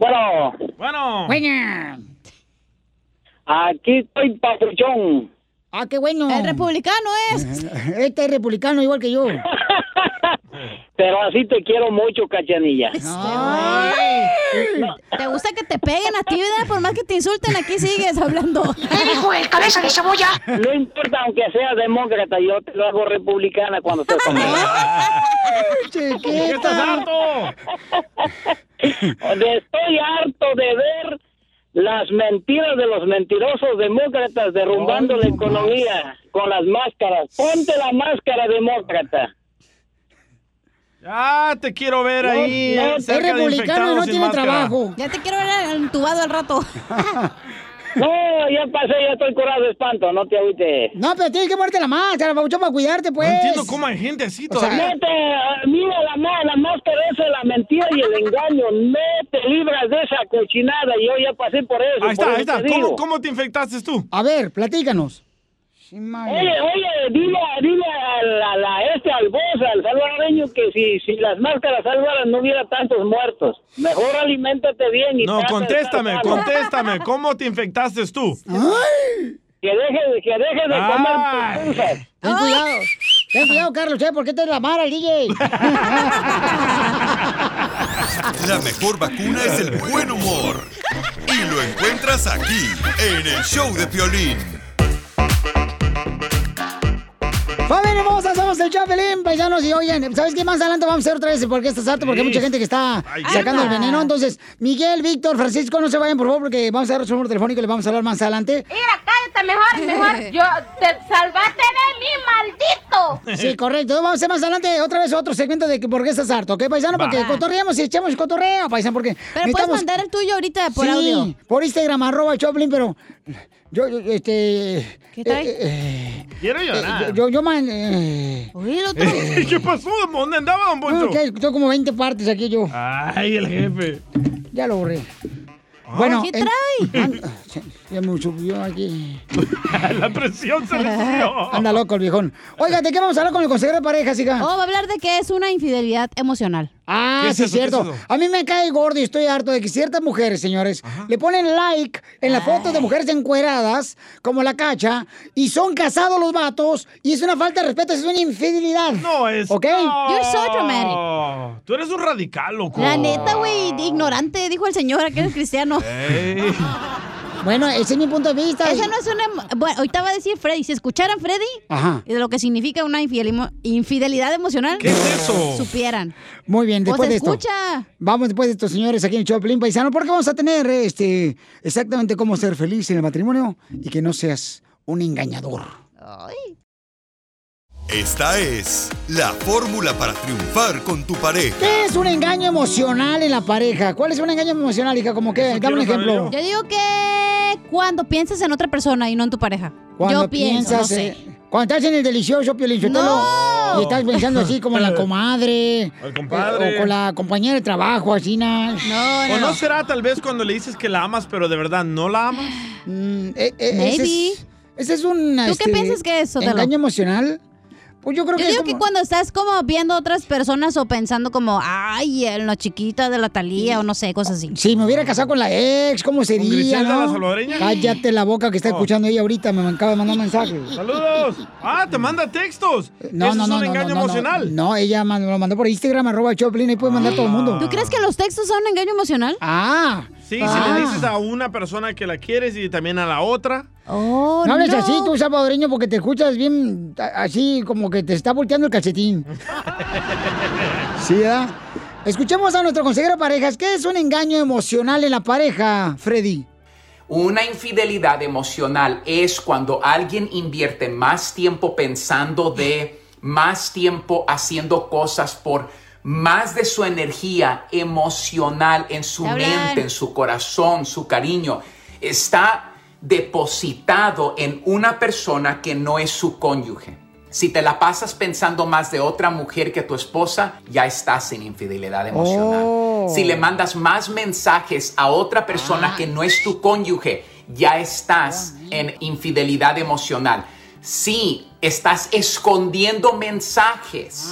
Bueno, Bueno. Buena. aquí estoy papuchón. Ah, qué bueno. El republicano es. Este es republicano igual que yo. Pero así te quiero mucho, cachanilla. ¿Te gusta que te peguen a ti, verdad? Por más que te insulten, aquí sigues hablando. hijo de cabeza de cebolla! No importa, aunque sea demócrata, yo te lo hago republicana cuando estés conmigo. ¿Qué estás harto? Estoy harto de ver las mentiras de los mentirosos demócratas derrumbando la economía con las máscaras. Ponte la máscara demócrata. Ya te quiero ver No, ahí. no, eh, es cerca de republicano y no tiene máscara. trabajo. Ya te quiero ver entubado al rato. No, ya pasé, ya estoy curado de espanto, no te agüites. No, pero tienes que ponerte la máscara, Pabuchón, para cuidarte, pues. No entiendo cómo hay gente así O sea, todavía. No te, mira la, la máscara esa es la mentira y el engaño. No te libras de esa cochinada. Yo ya pasé por eso. Ahí por está, ahí está. ¿Cómo, ¿Cómo te infectaste tú? A ver, platícanos. Oye, oye, dile, dile al, a la, este, al boss, al salvadoreño, que si, si las máscaras salvaran no hubiera tantos muertos. Mejor aliméntate bien y No, de contéstame, contéstame. ¿Cómo te infectaste tú? Que deje, que deje de Ay. comer pupusas. Ten cuidado. Ten cuidado, Carlos, ¿eh? ¿Por qué te la mara el DJ? La mejor vacuna es el buen humor. Y lo encuentras aquí, en el show de Piolín. ¡Familia hermosa! Somos el Chapelín, paisanos. Y oigan, ¿sabes qué? Más adelante vamos a hacer otra vez porque estás harto, porque hay mucha gente que está Ay, sacando el veneno. Entonces, Miguel, Víctor, Francisco, no se vayan, por favor, porque vamos a dar su número telefónico y le vamos a hablar más adelante. Mira, cállate mejor, mejor. Yo te salvaste de mí, maldito. Sí, correcto. Vamos a hacer más adelante otra vez otro segmento de por qué estás harto, ¿ok, paisano? Para que cotorreemos y echemos cotorreo, paisano, porque Pero puedes mandar el tuyo ahorita por sí, audio. por Instagram, arroba Choplin, pero yo, yo, este... ¿Qué trae? eh, eh, Quiero eh, llorar. yo, yo, yo man... Eh, ¿Qué pasó? ¿Dónde andaba, don Poncho? no, que tengo como 20 partes aquí yo. Ay, el jefe. Ya lo borré. Bueno, ¿Qué en- trae? Ya me subió aquí. La presión se le subió. Anda loco el viejón. Oiga, ¿de qué vamos a hablar con el consejero de parejas, hija? Oh, va a hablar de qué es una infidelidad emocional. Ah, ¿Qué es sí, cierto. es? A mí me cae gordo y estoy harto de que ciertas mujeres, señores, le ponen like en las fotos de mujeres encueradas, como la cacha, y son casados los vatos, y es una falta de respeto, es una infidelidad. No, es... ¿Ok? You're so dramatic. Tú eres un radical, loco. La neta, güey, ignorante, dijo el señor, que eres cristiano. Ey. Bueno, ese es mi punto de vista. Esa no es una... emo- Bueno, ahorita va a decir Freddy. Si escucharan Freddy, Ajá. y de lo que significa una infidel- infidelidad emocional, ¿Qué es eso? supieran. Muy bien, después Pues de esto. escucha. Vamos después de estos señores aquí en Choplin Paisano, porque vamos a tener este exactamente cómo ser feliz en el matrimonio y que no seas un engañador. Esta es la fórmula para triunfar con tu pareja. ¿Qué es un engaño emocional en la pareja? ¿Cuál es un engaño emocional, hija? Como que, dame un ejemplo. Yo digo que cuando piensas en otra persona y no en tu pareja. Cuando Yo pienso, no sé. eh, cuando estás en el delicioso Piolichotelo ¡No! y estás pensando así como en la comadre, El compadre. eh, o con la compañera de trabajo, así nada. No, ¿O no será tal vez cuando le dices que la amas, pero de verdad no la amas? Ese Maybe. es, ese es un ¿Tú qué este, piensas que es, Sotelo? engaño emocional. Pues yo creo Yo que es digo que cuando estás como viendo otras personas o pensando como, ay, en la chiquita de la Talía o no sé, cosas así. Si me hubiera casado con la ex, ¿cómo sería, Griselda, no? la salvadoreña? Cállate la boca que está Oh. escuchando ella ahorita, me acaba de mandar un mensaje. ¡Saludos! ¡Ah, te manda textos! No, Ese no, es no, un no, engaño no, no, emocional. No, ella man- lo mandó por Instagram, arroba Choplin, ahí puede mandar todo el mundo. ¿Tú crees que los textos son un engaño emocional? Ah. Sí, si Ah. le dices a una persona que la quieres y también a la otra. Oh, no hables así, tú salvadoreño, porque te escuchas bien así como que te está volteando el calcetín. sí, ¿verdad? Escuchemos a nuestro consejero de parejas. ¿Qué es un engaño emocional en la pareja, Freddy? Una infidelidad emocional es cuando alguien invierte más tiempo pensando de, más tiempo haciendo cosas por más de su energía emocional en su mente, en su corazón, su cariño. Está depositado en una persona que no es su cónyuge. Si te la pasas pensando más de otra mujer que tu esposa, ya estás en infidelidad emocional. Oh. Si le mandas más mensajes a otra persona que no es tu cónyuge, ya estás en infidelidad emocional. Si estás escondiendo mensajes,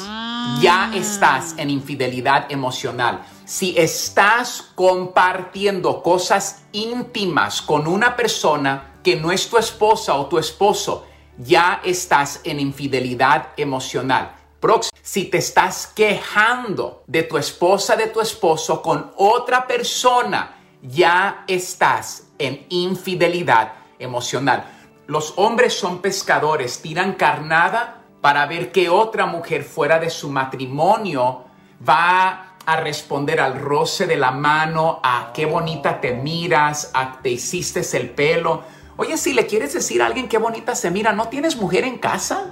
ya estás en infidelidad emocional. Si estás compartiendo cosas íntimas con una persona que no es tu esposa o tu esposo, ya estás en infidelidad emocional. Si te estás quejando de tu esposa, de tu esposo con otra persona, ya estás en infidelidad emocional. Los hombres son pescadores, tiran carnada para ver que otra mujer fuera de su matrimonio va a responder al roce de la mano, a qué bonita te miras, a te hiciste el pelo. Oye, si le quieres decir a alguien qué bonita se mira, ¿no tienes mujer en casa?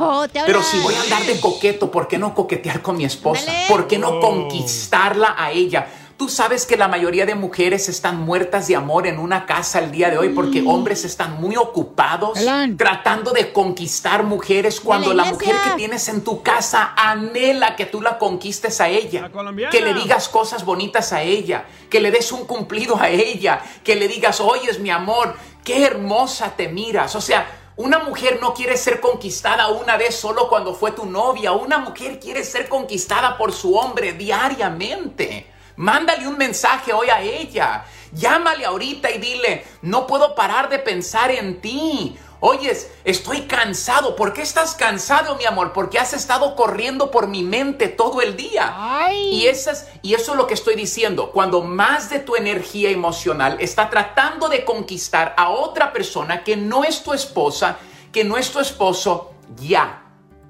Pero si voy a andar de coqueto, ¿por qué no coquetear con mi esposa? ¿Por qué no conquistarla a ella? Tú sabes que la mayoría de mujeres están muertas de amor en una casa el día de hoy porque hombres están muy ocupados tratando de conquistar mujeres cuando la mujer iglesia. que tienes en tu casa anhela que tú la conquistes a ella, que le digas cosas bonitas a ella, que le des un cumplido a ella, que le digas, oyes mi amor, qué hermosa te miras. O sea, una mujer no quiere ser conquistada una vez solo cuando fue tu novia. Una mujer quiere ser conquistada por su hombre diariamente. Mándale un mensaje hoy a ella. Llámale ahorita y dile, no puedo parar de pensar en ti. Oyes, estoy cansado. ¿Por qué estás cansado, mi amor? Porque has estado corriendo por mi mente todo el día. Y, esas, y eso es lo que estoy diciendo. Cuando más de tu energía emocional está tratando de conquistar a otra persona que no es tu esposa, que no es tu esposo, ya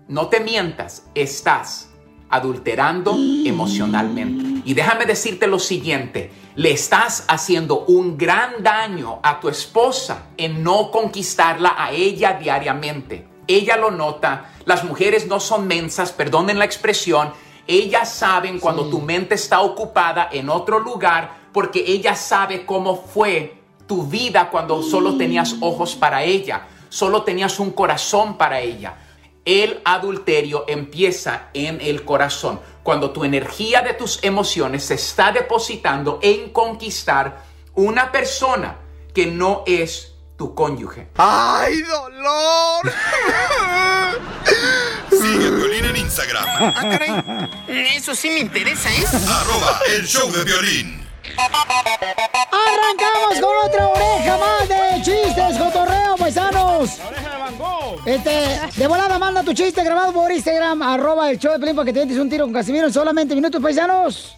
no te mientas, estás adulterando emocionalmente. Y déjame decirte lo siguiente, le estás haciendo un gran daño a tu esposa en no conquistarla a ella diariamente. Ella lo nota, las mujeres no son mensas, perdonen la expresión, ellas saben cuando tu mente está ocupada en otro lugar porque ella sabe cómo fue tu vida cuando solo tenías ojos para ella, solo tenías un corazón para ella. El adulterio empieza en el corazón, cuando tu energía de tus emociones se está depositando en conquistar una persona que no es tu cónyuge. ¡Ay, dolor! Sigue a Violín en Instagram. Ah, caray. Eso sí me interesa, ¿eh? Arroba el show de violín. Arrancamos con otra oreja más de chistes, cotorreo, paisanos. Este, de volada manda tu chiste grabado por Instagram, arroba el show de Pelín para que te metes un tiro con Casimiro en solamente minutos, paisanos.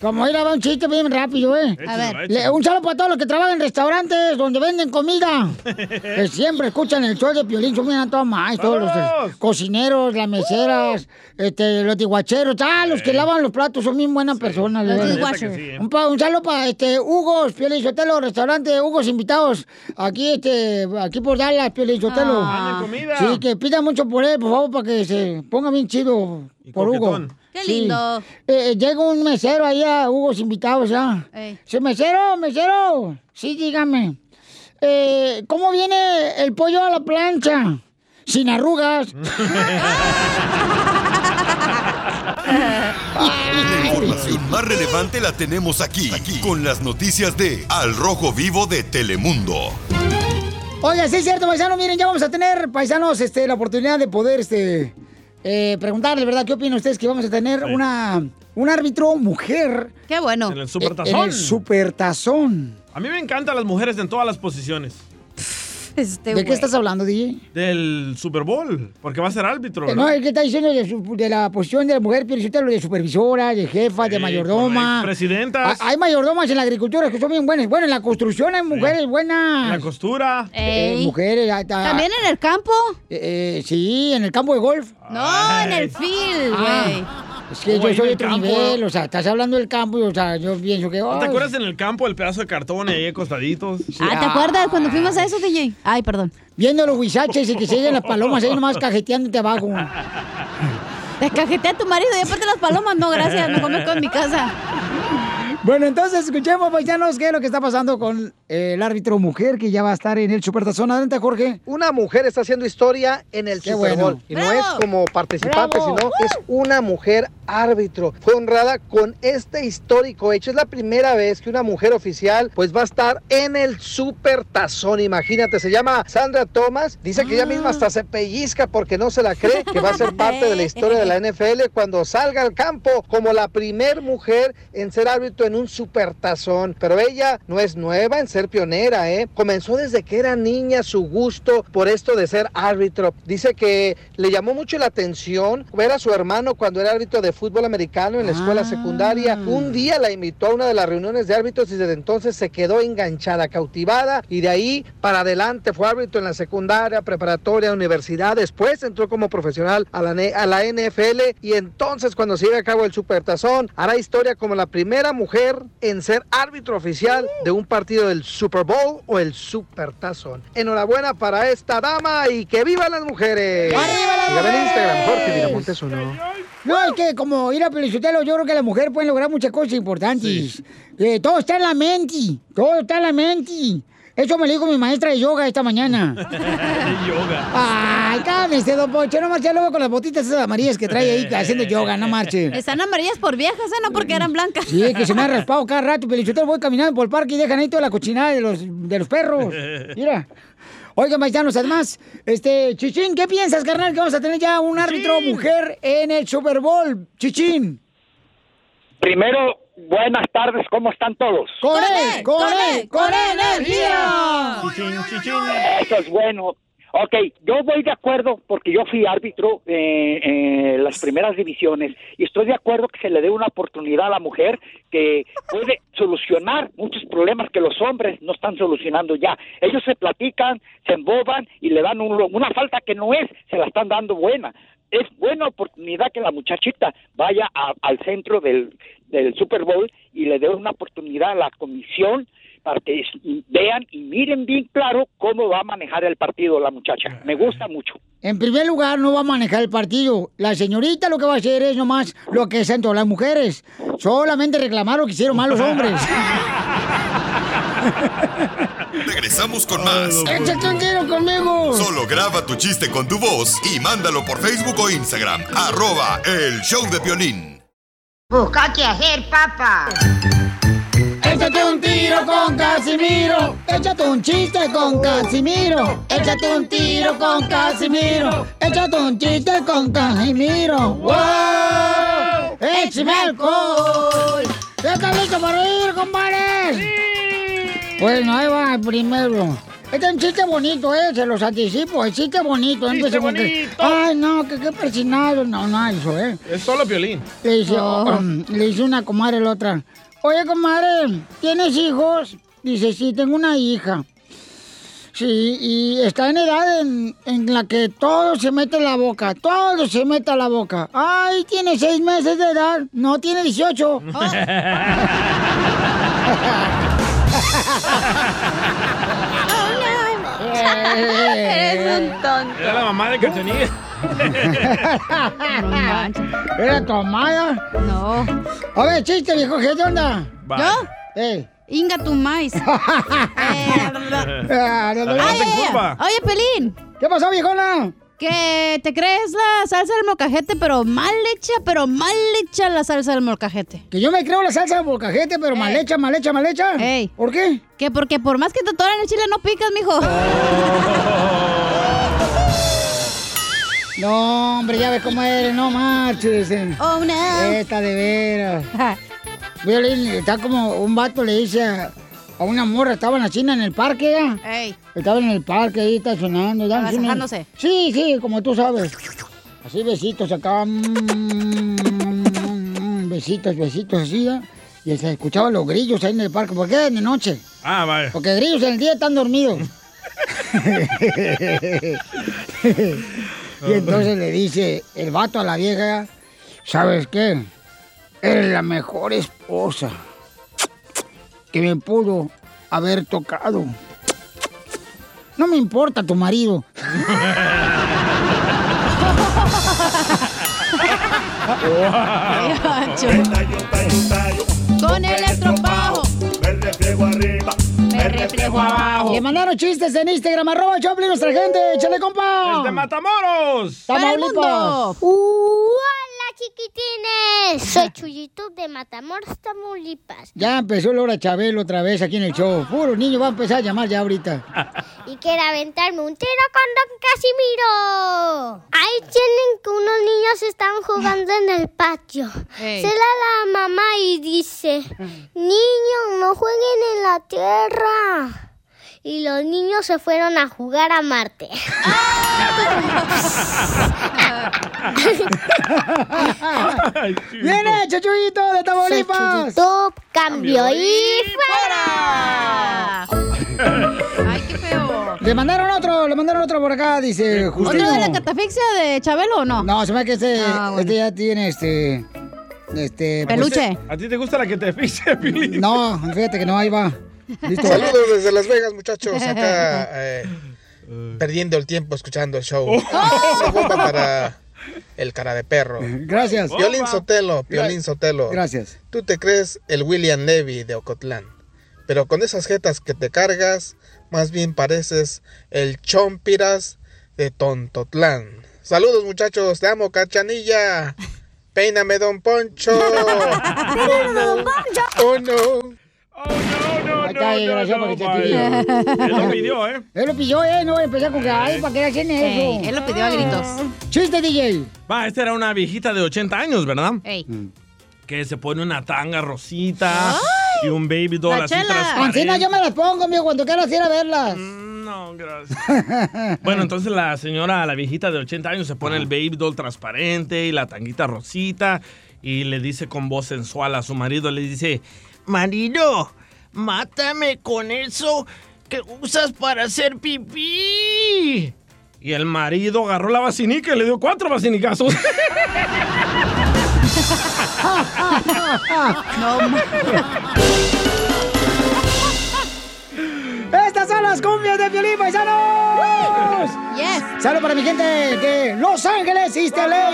Como ir a un chiste bien rápido, ¿eh? A ver. Le- un saludo para todos los que trabajan en restaurantes donde venden comida. que siempre escuchan el show de Piolín, bien a toda madre, todos los eh, cocineros, las meseras, este, los diguacheros, ah, los que lavan los platos son bien buenas personas. Los. Sí, ¿eh? un, pa- un saludo para este, Hugo, Piolín Sotelo, restaurante Hugos invitados, aquí, este, aquí por Dallas, Piolín Sotelo. Ah. Sí, que pidan mucho por él, por favor, para que se ponga bien chido por Hugo. Qué Sí. lindo. Eh, llega un mesero ahí a Hugos invitados, ¿ya? Ey. Sí, mesero, mesero. Sí, dígame. Eh, ¿Cómo viene el pollo a la plancha? Sin arrugas. La información más relevante la tenemos aquí, aquí, con las noticias de Al Rojo Vivo de Telemundo. Oiga, sí es cierto, paisano. Miren, ya vamos a tener, paisanos, este, la oportunidad de poder este, eh, preguntarle, ¿verdad? ¿Qué opinan ustedes que vamos a tener una, un árbitro mujer? Qué bueno. En el supertazón. En el supertazón. A mí me encantan las mujeres en todas las posiciones. Este ¿De qué estás hablando, DJ? Del Super Bowl, porque va a ser árbitro, Eh, ¿verdad? No, es que está diciendo de, su- de la posición de la mujer, pero usted lo de supervisora, de jefa, de mayordoma. presidentas. Ah, Hay mayordomas en la agricultura que son bien buenas. Bueno, en la construcción hay mujeres buenas. La costura. Eh, mujeres. ¿También en el campo? eh, sí, en el campo de golf. No, en el field, Ah, güey. Es que Oh, yo soy otro campo. nivel, o sea, estás hablando del campo y, o sea, yo pienso que... ¿No te acuerdas en el campo el pedazo de cartón ahí acostaditos? Ah, ¿te acuerdas cuando fuimos a eso, DJ? Ay, perdón. Viendo los huizaches y que se lleguen las palomas ahí nomás cajeteándote abajo. Te cajetea a tu marido y aparte las palomas, no, gracias, me comer con mi casa. Bueno, entonces escuchemos, paisanos, qué es lo que está pasando con eh, el árbitro mujer que ya va a estar en el Supertazón. Adelante, Jorge. Una mujer está haciendo historia en el Qué Super bueno. Bowl. Y no es como participante, ¡Bravo! sino es una mujer árbitro. Fue honrada con este histórico hecho. Es la primera vez que una mujer oficial pues va a estar en el Super Tazón. Imagínate, se llama Sandra Thomas. Dice que ella misma hasta se pellizca porque no se la cree que va a ser parte de la historia de la NFL cuando salga al campo como la primer mujer en ser árbitro en un Super Tazón. Pero ella no es nueva en ser pionera, ¿eh? Comenzó desde que era niña su gusto por esto de ser árbitro. Dice que le llamó mucho la atención ver a su hermano cuando era árbitro de fútbol americano en la escuela secundaria. Un día la invitó a una de las reuniones de árbitros y desde entonces se quedó enganchada, cautivada y de ahí para adelante fue árbitro en la secundaria, preparatoria, universidad. Después entró como profesional a la, a la NFL y entonces cuando se lleve a cabo el Supertazón hará historia como la primera mujer en ser árbitro oficial de un partido del Super Bowl o el Supertazón. Enhorabuena para esta dama y que vivan las mujeres. ¡Arriba las Sígame en mujeres! Instagram, Jorge Miramontes uno. No, es que como ir a Pelicotelo, yo creo que la mujer puede lograr muchas cosas importantes. Eh, todo está en la mente, todo está en la mente. Eso me lo dijo mi maestra de yoga esta mañana. yoga. Ay, cálmese, don Poncho, no marche luego con las botitas esas amarillas que trae ahí haciendo yoga, no marche. Están amarillas por viejas, ¿eh? No porque eran blancas. Sí, que se me ha raspado cada rato, Pelichotelo, voy caminando por el parque y dejan ahí toda la cochinada de los, de los perros. Mira. Oigan, paisanos, además, este, Chichín, ¿qué piensas, carnal, que vamos a tener ya un árbitro mujer en el Super Bowl? Chichín. Primero, buenas tardes, ¿cómo están todos? ¡Con él! ¡Con él! ¡Con energía! Eso es bueno. Ok, yo voy de acuerdo porque yo fui árbitro eh, en las primeras divisiones y estoy de acuerdo que se le dé una oportunidad a la mujer que puede solucionar muchos problemas que los hombres no están solucionando ya. Ellos se platican, se emboban y le dan un- una falta que no es, se la están dando buena. Es buena oportunidad que la muchachita vaya a- al centro del, del Super Bowl y le dé una oportunidad a la comisión para que vean y miren bien claro cómo va a manejar el partido la muchacha. Me gusta mucho. En primer lugar, no va a manejar el partido. La señorita lo que va a hacer es nomás lo que hacen todas las mujeres. Solamente reclamar lo que hicieron mal los hombres. Regresamos con más. ¡Échate un tiro conmigo! Solo graba tu chiste con tu voz y mándalo por Facebook o Instagram. Arroba el show de violín. Busca qué hacer, papá. Échate un tiro con Casimiro. Échate un chiste con Casimiro. Échate un tiro con Casimiro. Échate un chiste con Casimiro. ¡Wow! ¡Échame alcohol! ¿Ya estás listo para ir, compadre? Bueno, ahí va el primero. Este es un chiste bonito, ¿eh? Se los anticipo. El chiste bonito. Chiste bonito. Ay, no, que qué persinado. No, no, eso, ¿eh? Es solo violín. Le dice, um, le dice una comadre a la otra. Oye, comadre, ¿tienes hijos? Dice, sí, tengo una hija. Sí, y está en edad en, en la que todo se mete en la boca, todo se mete a la boca. Ay, tiene seis meses de edad, no tiene 18. Eres un tonto. Era la mamá de Cachanilla. ¿Era tu amada? No. A ver, chiste, viejo, ¿qué onda? ¿Yo? Ey. Inga tu maíz. No, no, no. Ay, ay. Oye, Pelín. ¿Qué pasó, viejona? Que te crees la salsa del molcajete, pero mal hecha, pero mal hecha la salsa del molcajete. Que yo me creo la salsa de molcajete, pero mal hecha, mal hecha, mal hecha. Ey. ¿Por qué? Que porque por más que te atoran el chile no picas, mijo. No, hombre, ya ves cómo eres, no marches. eh. Oh, no. Esta de veras. Violín, está como un vato le dice a, a una morra, estaba en la china en el parque, ¿ya? Ey. Estaba en el parque ahí estacionando. ya, Estaba sí. Sí, como tú sabes. Así besitos acá. mm, besitos, besitos así, ¿ya? Y se escuchaban los grillos ahí en el parque. ¿Por qué de noche? Ah, vaya. Porque grillos en el día están dormidos. y entonces le dice el vato a la vieja, ¿sabes qué? Eres la mejor esposa que me pudo haber tocado. No me importa tu marido. Con el estropajo. Me reflejo arriba, me reflejo abajo. Le mandaron chistes en Instagram, arroba Choplin, nuestra gente. ¡Échale, compa! ¡Desde Matamoros! Tamaulipas. ¡Hola, chiquitines! Soy Chuyito de Matamoros, Tamaulipas. Ya empezó Laura Chabelo otra vez aquí en el show. Puro niño va a empezar a llamar ya ahorita. Y quiero aventarme un tiro con Don Casimiro. Ahí tienen que unos niños están jugando en el patio. Ey. Se la la mamá y dice, niños, no jueguen en la tierra. Y los niños se fueron a jugar a Marte. ¡Viene, Chuchuito de Tamaulipas! Cambio y fuera. Ay, qué feo. Le mandaron otro, le mandaron otro por acá, dice ¿Otro Justino. de la catafixia de Chabelo o no? No, se me hace que este, Ah, bueno. este ya tiene este. Este. pues- Peluche. ¿A ti te gusta la que te no, fíjate que no, ahí va. Listo. Saludos desde Las Vegas, muchachos. Acá eh, perdiendo el tiempo escuchando el show. Una bomba para el cara de perro. Gracias. Violín Sotelo, Violín Sotelo. Gracias. Tú te crees el William Levy de Ocotlán. Pero con esas jetas que te cargas, más bien pareces el Chompiras de Tontotlán. Saludos, muchachos. Te amo, cachanilla. Peíname, don Poncho. oh, no. Oh, no. Ahí está, desgraciado, para que te tire. Él lo pidió, ¿eh? Él lo pidió, ¿eh? No voy a empezar con que, ay, ¿para qué hacen eso? Ey, él lo pidió a gritos. Chiste, DJ. Va, esta era una viejita de 80 años, ¿verdad? Ey. Que se pone una tanga rosita y un baby doll así transparente. Ancina yo me las pongo, amigo, cuando quieras ir a verlas. No, gracias. Bueno, entonces la señora, la viejita de 80 años, se pone el baby doll transparente y la tanguita rosita y le dice con voz sensual a su marido, le dice, marido, mátame con eso que usas para hacer pipí. Y el marido agarró la vacinica y le dio cuatro vacinicazos. Estas son las cumbias de Piolín, paisanos. Yes. Saludos para mi gente de Los Ángeles, East LA.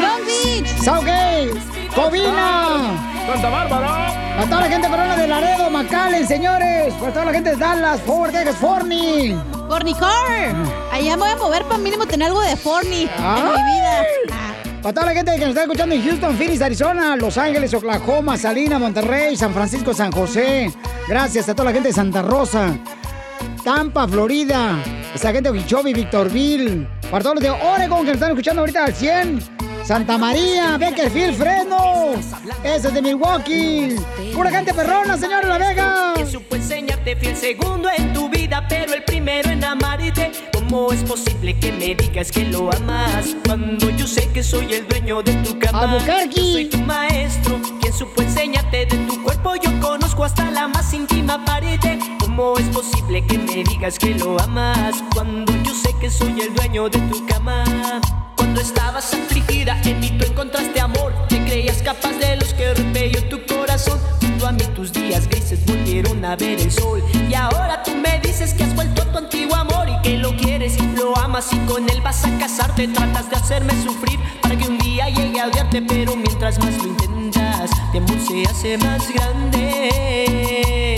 Long Beach. Southgate, Covina. Santa Bárbara. A toda la gente perrona de Laredo, McAllen, señores. Para toda la gente de Dallas, Fort Texas, Forney. Fornicar. Allá me voy a mover para mínimo tener algo de Forni en mi vida. Para toda la gente que nos está escuchando en Houston, Phoenix, Arizona, Los Ángeles, Oklahoma, Salina, Monterrey, San Francisco, San José. Gracias a toda la gente de Santa Rosa. Tampa, Florida. Esa gente de Okeechobee, Victorville. Para todos los de Oregon que nos están escuchando ahorita al 100. Santa María, Beckerfield, Fresno. Ese es de Milwaukee. Pura gente perrona, señor La Vega. Supo enseñarte fiel segundo en tu vida, pero el primero en amarte. ¿Cómo es posible que me digas que lo amas cuando yo sé que soy el dueño de tu cama? Yo soy tu maestro, quien supo enseñarte de tu cuerpo. Yo conozco hasta la más íntima pared. ¿Cómo es posible que me digas que lo amas cuando yo sé que soy el dueño de tu cama? Cuando estabas afligida, en mí tú encontraste amor. Te creías capaz de los que rompió tu corazón. Junto a mí tus días grises volvieron a ver el sol. Y ahora tú me dices que has vuelto a tu antiguo amor y que lo quieres lo amas y con él vas a casarte. Tratas de hacerme sufrir para que un día llegue a odiarte, pero mientras más lo intentas, mi amor se hace más grande.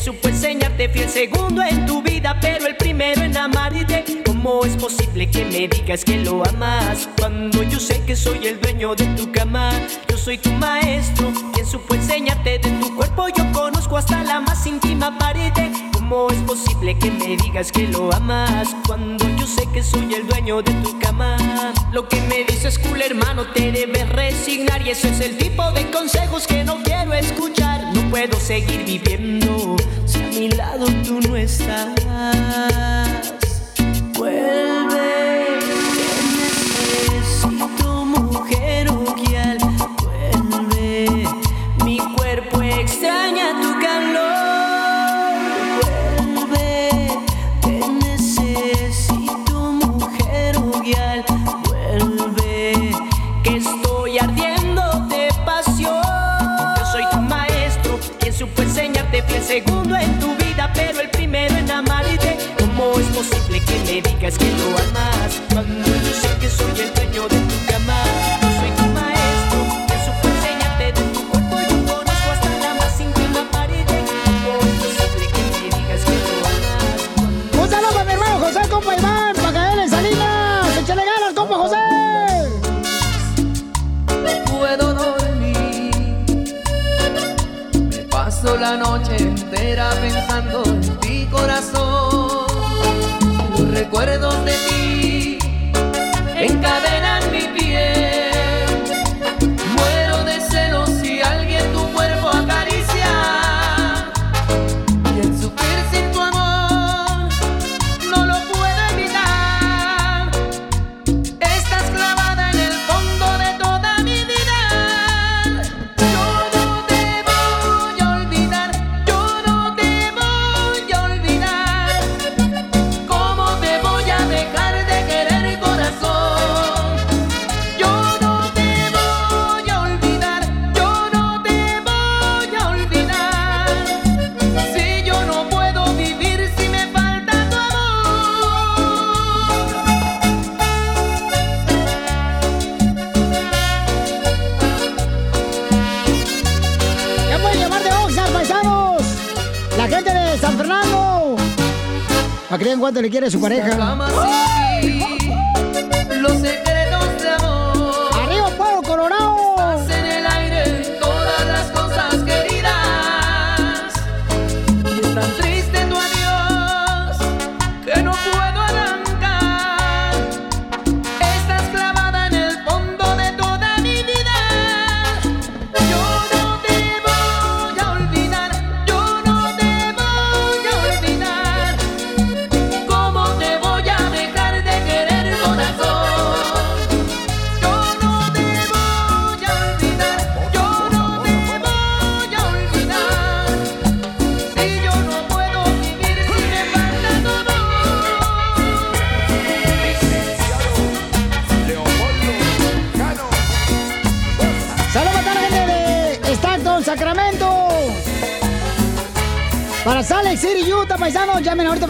Supo enseñarte fiel segundo en tu vida, pero el primero en amarte. ¿Cómo es posible que me digas que lo amas cuando yo sé que soy el dueño de tu cama? Yo soy tu maestro, quien supo enseñarte de tu cuerpo. Yo conozco hasta la más íntima pared. ¿Cómo es posible que me digas que lo amas cuando yo sé que soy el dueño de tu cama? Lo que me dices, cool hermano, te debes resignar y ese es el tipo de consejos que no quiero escuchar. No puedo seguir viviendo si a mi lado tú no estás. Vuelve, que necesito mujer oquial. Vuelve, mi cuerpo extraña tu calor. Digas que lo amas cuando recuerdos de ti le quiere su pareja.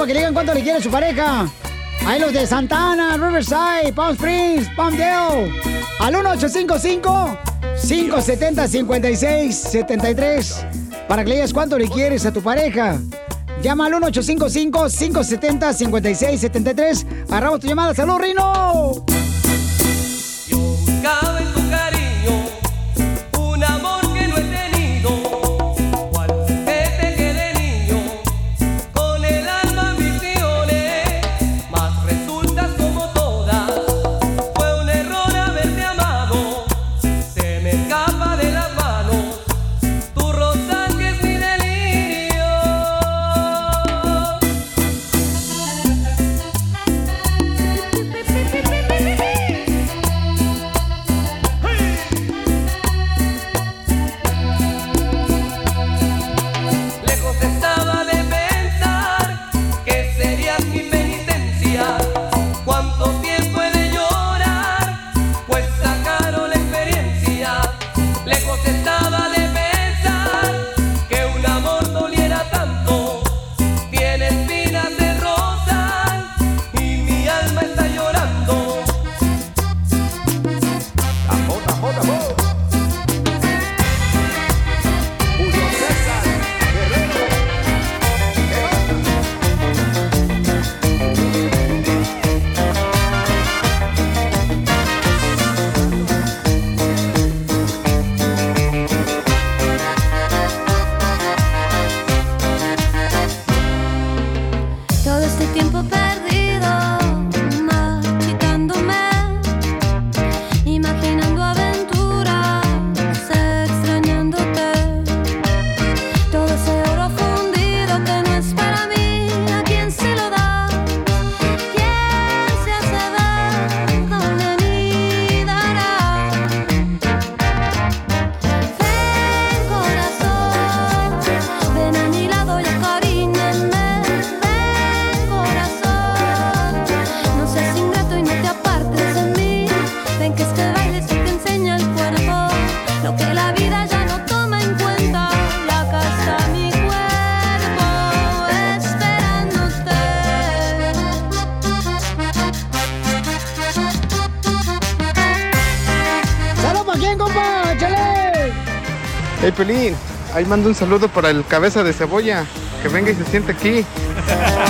Para que le digan cuánto le quiere su pareja. Ahí los de Santana, Riverside, Palm Springs, Palmdale. Al 1855-570-5673. Para que le digas cuánto le quieres a tu pareja. Llama al 1855-570-5673. Agarramos tu llamada. ¡Salud, Rino! Ahí mando un saludo para el cabeza de cebolla, que venga y se siente aquí.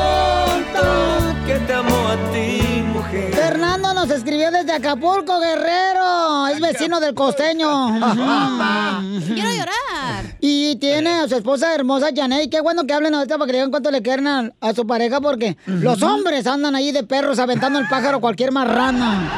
Escribió desde Acapulco, Guerrero. Es vecino del costeño. Quiero llorar. Y tiene a su esposa hermosa, Janet. Qué bueno que hablen ahorita para que le digan cuánto le quieren a, a su pareja, porque los hombres andan ahí de perros aventando el pájaro a cualquier marrana.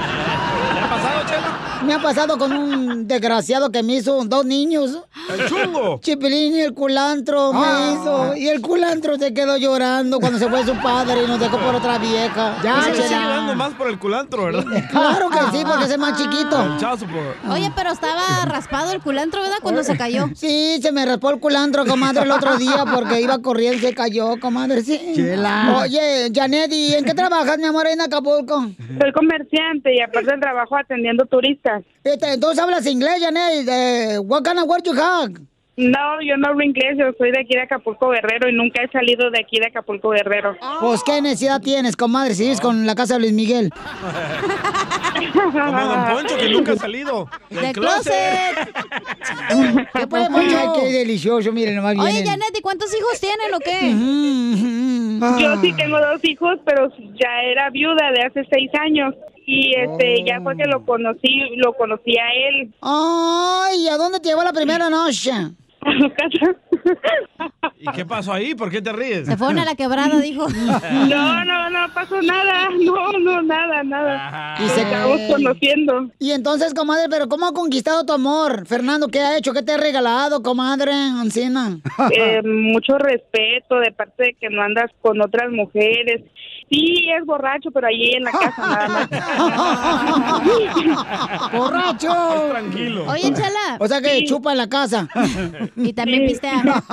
¿Le ha pasado, Chela? Me ha pasado con un desgraciado que me hizo dos niños. ¡El chungo! Chipilín y el culantro me Ah. hizo. Y el culantro se quedó llorando cuando se fue su padre y nos dejó por otra vieja. Ya, sigue Chela. dando más por el culantro, ¿verdad? Claro que sí, porque es el más chiquito. El child support. Oye, pero estaba raspado el culantro, ¿verdad? Cuando se cayó. Sí, se me raspó el culantro, comadre, el otro día porque iba corriendo y se cayó, comadre, sí. Chela. Oye, Janet, ¿y en qué trabajas, mi amor, ahí en Acapulco? Soy comerciante y aparte trabajo atendiendo turistas. Este, Entonces hablas inglés, Janet. Eh, what kind of work you have? No, yo no hablo inglés, yo soy de aquí de Acapulco Guerrero y nunca he salido de aquí de Acapulco Guerrero. Pues, ¿qué necesidad tienes, comadre, si vives con la casa de Luis Miguel? Como Don Poncho, que nunca ha salido del ¡De closet. ¿Qué puede, Poncho? Qué delicioso, miren, nomás Oye, vienen. Janet, ¿y cuántos hijos tienen o qué? Yo sí tengo dos hijos, pero ya era viuda de hace seis años y este ya fue que lo conocí, lo conocí a él. Ay, ¿a dónde te llevó la primera noche? A su casa. ¿Y qué pasó ahí? ¿Por qué te ríes? Se fueron a la quebrada, dijo. No, no, no pasó nada. No, no, nada, nada. Y se acabamos conociendo. Y entonces, comadre, ¿pero cómo ha conquistado tu amor? Fernando, ¿qué ha hecho? ¿Qué te ha regalado, comadre Ancina? Eh, mucho respeto de parte de que no andas con otras mujeres. Sí, es borracho, pero allí en la casa nada más. ¡Borracho! Tranquilo. Oye, Chala. O sea que chupa en la casa. Y también pistea.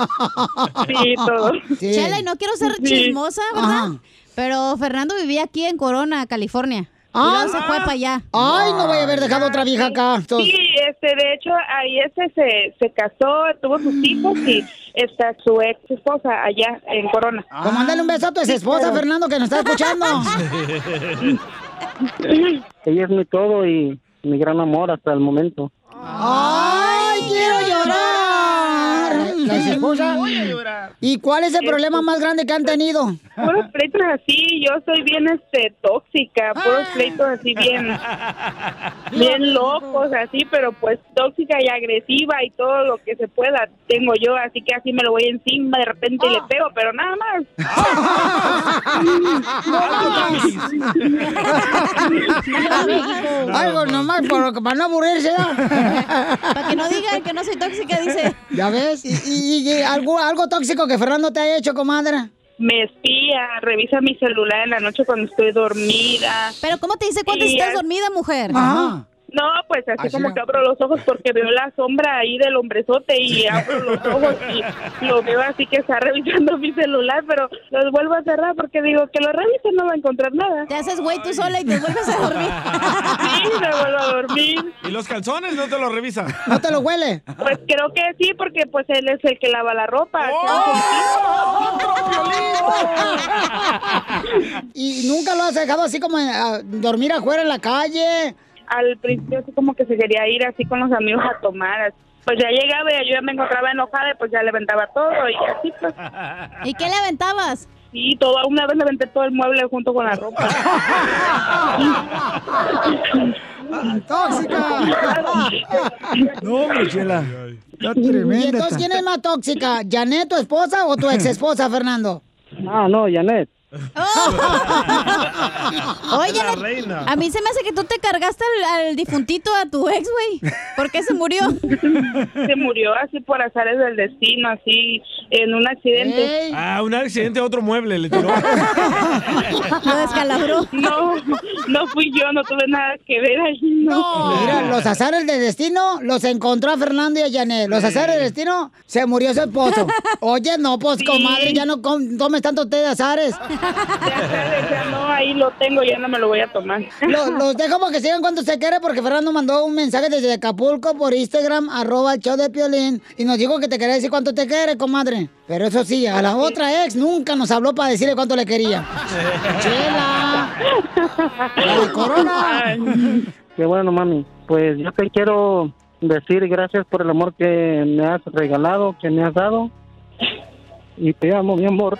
Sí, todo. Sí. Chela, y no quiero ser Sí. chismosa, ¿verdad? Ajá. Pero Fernando vivía aquí en Corona, California. Ah. se fue para allá. Ay, no voy a haber dejado otra vieja acá. Entonces- Sí, este, de hecho, ahí este se, se casó, tuvo sus hijos y está su ex esposa allá en Corona. Pues mándale un beso a tu ex esposa, Fernando, que nos está escuchando. Ella es mi todo y mi gran amor hasta el momento. ¡Ay, quiero llorar! La esposa. ¿Y cuál es el problema más grande que han tenido? Puros pleitos así, yo soy bien este tóxica, puros pleitos así bien, bien locos así, pero pues tóxica y agresiva y todo lo que se pueda tengo yo, así que así me lo voy encima de repente y le pego, pero nada más. Algo nomás por- para no aburrirse. Para que no digan que no soy tóxica, dice. ¿Ya ves? ¿Y, y- y algo, algo tóxico que Fernando te ha hecho, comadre? Me espía, revisa mi celular en la noche cuando estoy dormida. Pero ¿cómo te dice cuándo Y estás dormida, mujer? Ajá. No, pues así, Así como que abro los ojos porque veo la sombra ahí del hombrezote y abro los ojos y lo veo así que está revisando mi celular, pero los vuelvo a cerrar porque digo que lo revise no va a encontrar nada. Te haces güey tú sola y te vuelves a dormir. Sí, me vuelvo a dormir. ¿Y los calzones no te los revisa? ¿No te lo huele? Pues creo que sí, porque pues él es el que lava la ropa. ¿Y nunca lo has dejado así como a dormir afuera en la calle? Al principio así como que se quería ir así con los amigos a tomar. Pues ya llegaba y yo ya me encontraba enojada y pues ya le aventaba todo y así pues. ¿Y qué le aventabas? Sí, toda una vez le aventé todo el mueble junto con la ropa. ¡Tóxica! No, hombre, Chela. Está ¿Y tremenda. entonces esta. quién es más tóxica? ¿Janet, tu esposa o tu ex esposa, Fernando? Ah, no, Janet. Oye, La la- reina. a mí se me hace que tú te cargaste al, al difuntito a tu ex, güey. ¿Por qué se murió? Se murió así por azares del destino, así en un accidente. Ey. Ah, un accidente a otro mueble le tiró. Lo descalabró. No, no fui yo, no tuve nada que ver ahí. No. Mira, los azares del destino los encontró a Fernando y a Janet. Los azares del destino se murió su esposo. Oye, no, pues, Sí. comadre, ya no com- tomes tanto té de azares. Ya no, ahí lo tengo, ya no me lo voy a tomar. Lo- los dejo que sigan cuando se quiere porque Fernando mandó un mensaje desde Acapulco por Instagram, arroba el show de Piolín, y nos dijo que te quería decir cuánto te quiere, comadre. Pero eso sí, a la otra ex nunca nos habló para decirle cuánto le quería. ¡Chela! ¡La Corona! Qué bueno, mami. Pues yo te quiero decir gracias por el amor que me has regalado, que me has dado. Y te amo, mi amor.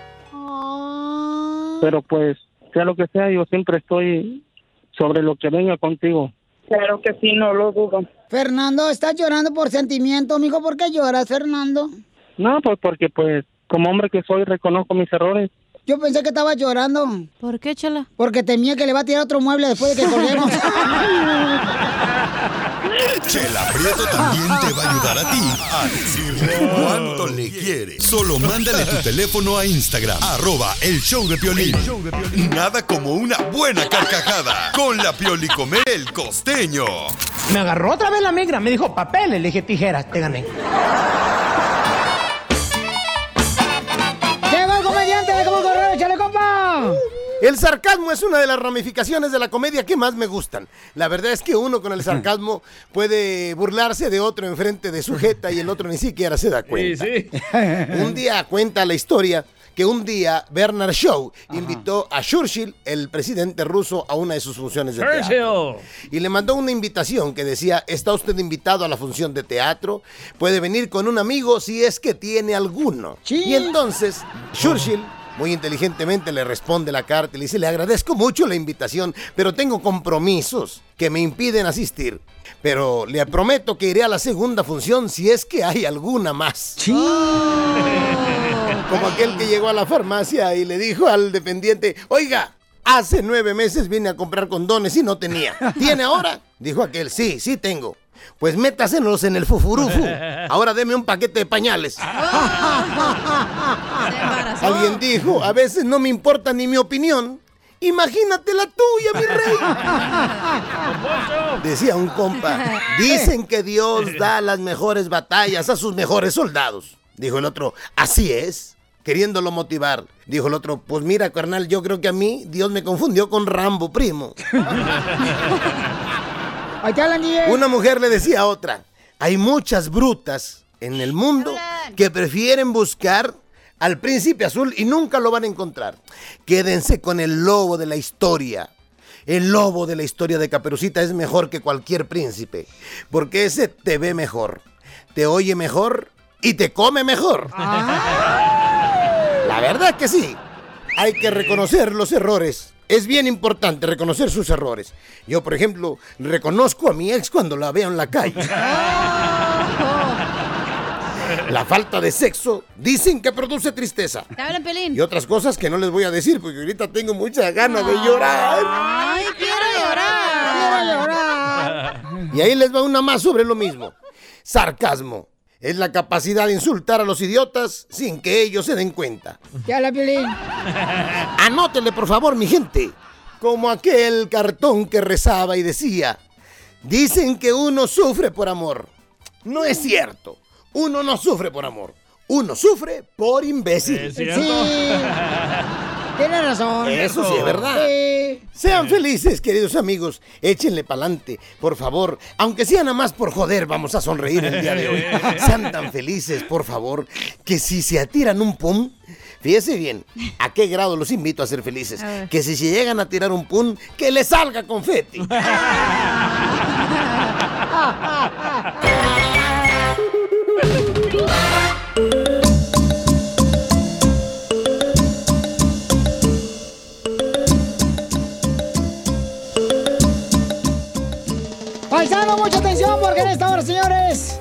Pero pues, sea lo que sea, yo siempre estoy sobre lo que venga contigo. Claro que sí, no lo dudo. Fernando, ¿estás llorando por sentimiento, amigo? ¿Por qué lloras, Fernando? No, pues porque pues, como hombre que soy, reconozco mis errores. Yo pensé que estabas llorando. ¿Por qué, chala? Porque temía que le va a tirar otro mueble después de que colguemos. Chela Prieto también te va a ayudar a ti a decirle cuánto le quiere. Solo mándale tu teléfono a Instagram, arroba el show de Piolín. Nada como una buena carcajada con la Piolicomer el costeño. Me agarró otra vez la migra, me dijo papeles, le dije tijeras, te gané. El sarcasmo es una de las ramificaciones de la comedia que más me gustan. La verdad es que uno con el sarcasmo puede burlarse de otro enfrente de su jeta y el otro ni siquiera se da cuenta. Un día cuenta la historia que un día Bernard Shaw invitó a Churchill, el presidente ruso, a una de sus funciones de teatro. Y le mandó una invitación que decía, está usted invitado a la función de teatro, puede venir con un amigo si es que tiene alguno. Y entonces Churchill Muy inteligentemente le responde la carta y le dice, le agradezco mucho la invitación, pero tengo compromisos que me impiden asistir. Pero le prometo que iré a la segunda función si es que hay alguna más. Como aquel que llegó a la farmacia y le dijo al dependiente, oiga, hace nueve meses vine a comprar condones y no tenía. ¿Tiene ahora? Dijo aquel, sí, sí tengo. Pues métasenos en el fufurufu. Ahora deme un paquete de pañales. Alguien dijo, a veces no me importa ni mi opinión. Imagínate la tuya, mi rey. Decía un compa, dicen que Dios da las mejores batallas a sus mejores soldados. Dijo el otro, así es, queriéndolo motivar. Dijo el otro, pues mira, carnal, yo creo que a mí Dios me confundió con Rambo, primo. Una mujer le decía a otra, hay muchas brutas en el mundo que prefieren buscar al príncipe azul y nunca lo van a encontrar. Quédense con el lobo de la historia. El lobo de la historia de Caperucita es mejor que cualquier príncipe, porque ese te ve mejor, te oye mejor y te come mejor. La verdad que sí. Hay que reconocer los errores. Es bien importante reconocer sus errores. Yo, por ejemplo, reconozco a mi ex cuando la veo en la calle. La falta de sexo dicen que produce tristeza. ¿Te hablan, Pelín? Y otras cosas que no les voy a decir porque ahorita tengo muchas ganas de llorar. Ay, quiero llorar. Quiero llorar. Y ahí les va una más sobre lo mismo. Sarcasmo. Es la capacidad de insultar a los idiotas sin que ellos se den cuenta. ¿Qué habla, Piolín? Anótele, por favor, mi gente. Como aquel cartón que rezaba y decía, dicen que uno sufre por amor. No es cierto. Uno no sufre por amor. Uno sufre por imbécil. ¿Es cierto? Sí. Tienes razón. Eso sí es verdad. Sí. Sean felices, queridos amigos. Échenle pa'lante, por favor. Aunque sea nada más por joder, vamos a sonreír el día de hoy. Sean tan felices, por favor, que si se atiran un pum, fíjese bien, a qué grado los invito a ser felices. A. Que si se llegan a tirar un pum, que les salga confeti. Mucha atención porque en esta hora, señores,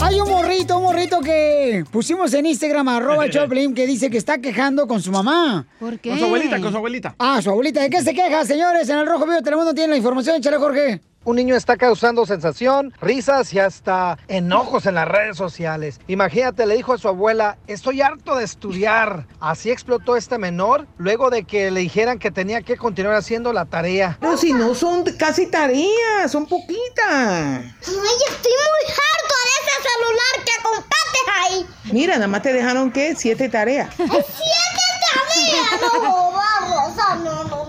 hay un morrito, un morrito que pusimos en Instagram, arroba Choplin, que dice que está quejando con su mamá. ¿Por Con su abuelita, con su abuelita. Ah, su abuelita. ¿De qué se queja, señores? En el Rojo Vivo Telemundo tiene la información. Échale, Jorge. Un niño está causando sensación, risas y hasta enojos en las redes sociales. Imagínate, le dijo a su abuela, estoy harto de estudiar. Así explotó este menor luego de que le dijeran que tenía que continuar haciendo la tarea. Pero si no son casi tareas, son poquitas. Ay, estoy muy harto de ese celular que compraste ahí. Mira, nada más te dejaron que siete tareas. ¡Es siete tareas! No, vamos, ah, no, no, no. no.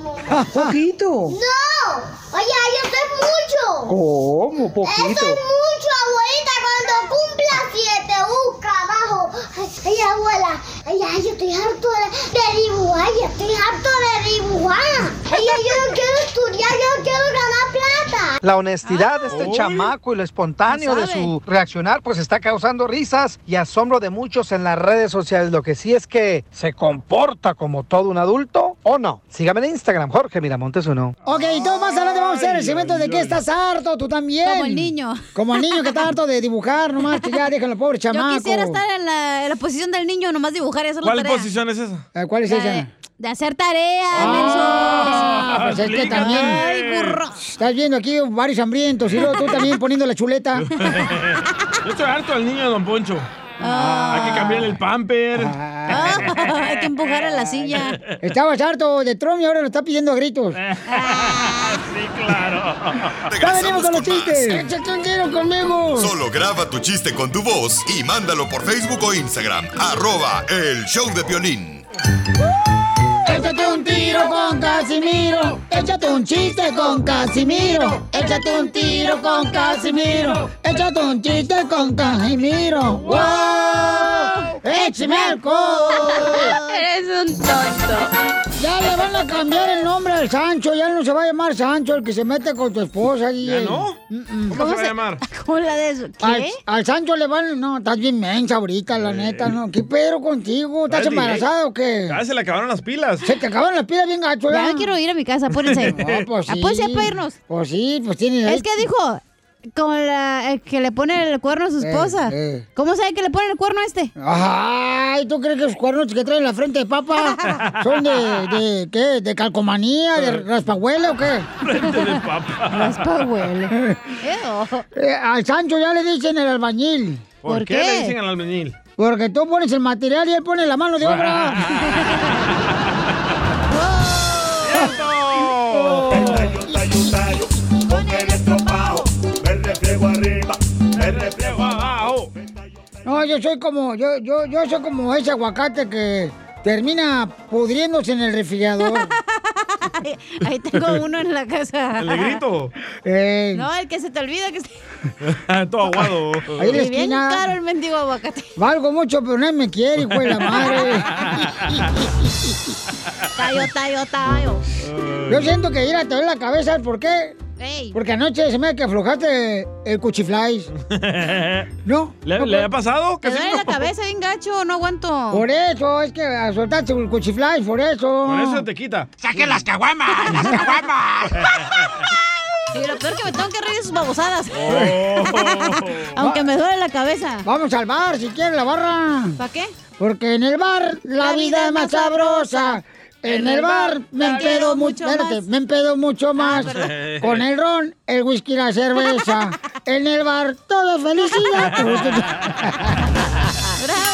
Poquito. No, oye, eso es mucho. ¿Cómo? Poquito. Eso es mucho, abuelita. Cuando cumpla siete, busca abajo. Ay, ay, abuela. Ay, ay, yo estoy harto de, de dibujar. Yo estoy harto de dibujar. Ay, ay, yo no quiero estudiar. Yo no quiero ganar plata. La honestidad de este chamaco y lo espontáneo de su reaccionar pues está causando risas y asombro de muchos en las redes sociales. Lo que sí es que se comporta como todo un adulto o no. Sígame en Instagram, Jorge Miramontes uno. Ok, entonces más adelante vamos a hacer el segmento de que estás harto, tú también. Como el niño. Como el niño que está harto de dibujar, nomás que ya déjalo, pobre chamaco. Yo quisiera estar en la, en la posición del niño, nomás dibujar y hacer la ¿Cuál tarea. posición es esa? Eh, ¿Cuál es La esa? De, de hacer tarea, Ah, pues es que también. Ay, burro. Estás viendo aquí varios hambrientos y luego tú también poniendo la chuleta. Yo estoy harto del niño de Don Poncho. Hay que cambiarle el pamper. Ah, hay que empujar a la silla. Estabas harto de Trump y ahora lo está pidiendo a gritos. sí, claro. Ya venimos con los chistes. Échate un tiro conmigo. Solo graba tu chiste con tu voz y mándalo por Facebook o Instagram. Arroba el show de violín. Échate un tiro con un chiste con Casimiro. Échate un tiro con Casimiro. Échate un chiste con Casimiro. ¡Wow! ¡Échame! Eres un tonto. Ya le van a cambiar el nombre al Sancho, ya no se va a llamar Sancho el que se mete con tu esposa. ¿Ya no? ¿Cómo se va a llamar? ¿Cómo la de eso? Al, al Sancho le van, no, estás bien mensa ahorita, la neta, ¿no? ¿Qué pedo contigo? ¿Estás embarazada o qué? Ya se le acabaron las pilas. Se te acabaron las pilas bien gacho, Ya quiero ir a mi casa, apúrense. No, pues sí. Apúrense para irnos. Pues sí, pues tiene... Es que dijo, con la el que le pone el cuerno a su esposa. eh. ¿Cómo sabe que le pone el cuerno a este? Ay, ¿tú crees que los cuernos que traen en la frente de papa son de, de qué? ¿De calcomanía? ¿De raspahuele o qué? Frente de papa. Raspahuele. Eh, al Sancho ya le dicen el albañil. ¿Por, qué? le dicen al albañil? Porque tú pones el material y él pone la mano de obra. No, yo soy como, yo, yo, yo soy como ese aguacate que termina pudriéndose en el refrigerador. Ahí tengo uno en la casa. ¿El negrito? Eh, No, el que se te olvida que está Todo aguado. Ahí en la bien caro el mendigo aguacate. Valgo mucho, pero nadie me quiere, hijo de la madre. Tayo, tayo, tayo. Yo siento que ir a te duele la cabeza, ¿sabes por qué? Ey. Porque anoche se me que aflojaste el cuchiflais. ¿No? ¿Le, ¿No le ha pasado? ¿Te ¿Qué duele la cabeza bien gacho? No aguanto. Por eso, es que soltaste el cuchiflais, por eso. Por eso te quita. ¡Saquen las caguamas! ¡Las caguamas! Y lo peor que me tengo que reír de sus babosadas. Oh. Aunque me duele la cabeza. Vamos al bar, si quieres, la barra. ¿Para qué? Porque en el bar la, vida es más sabrosa. En el bar me empedo mucho espérate, me empedo mucho más. Con el ron, el whisky y la cerveza. En el bar todo es felicidad. ¡Bravo!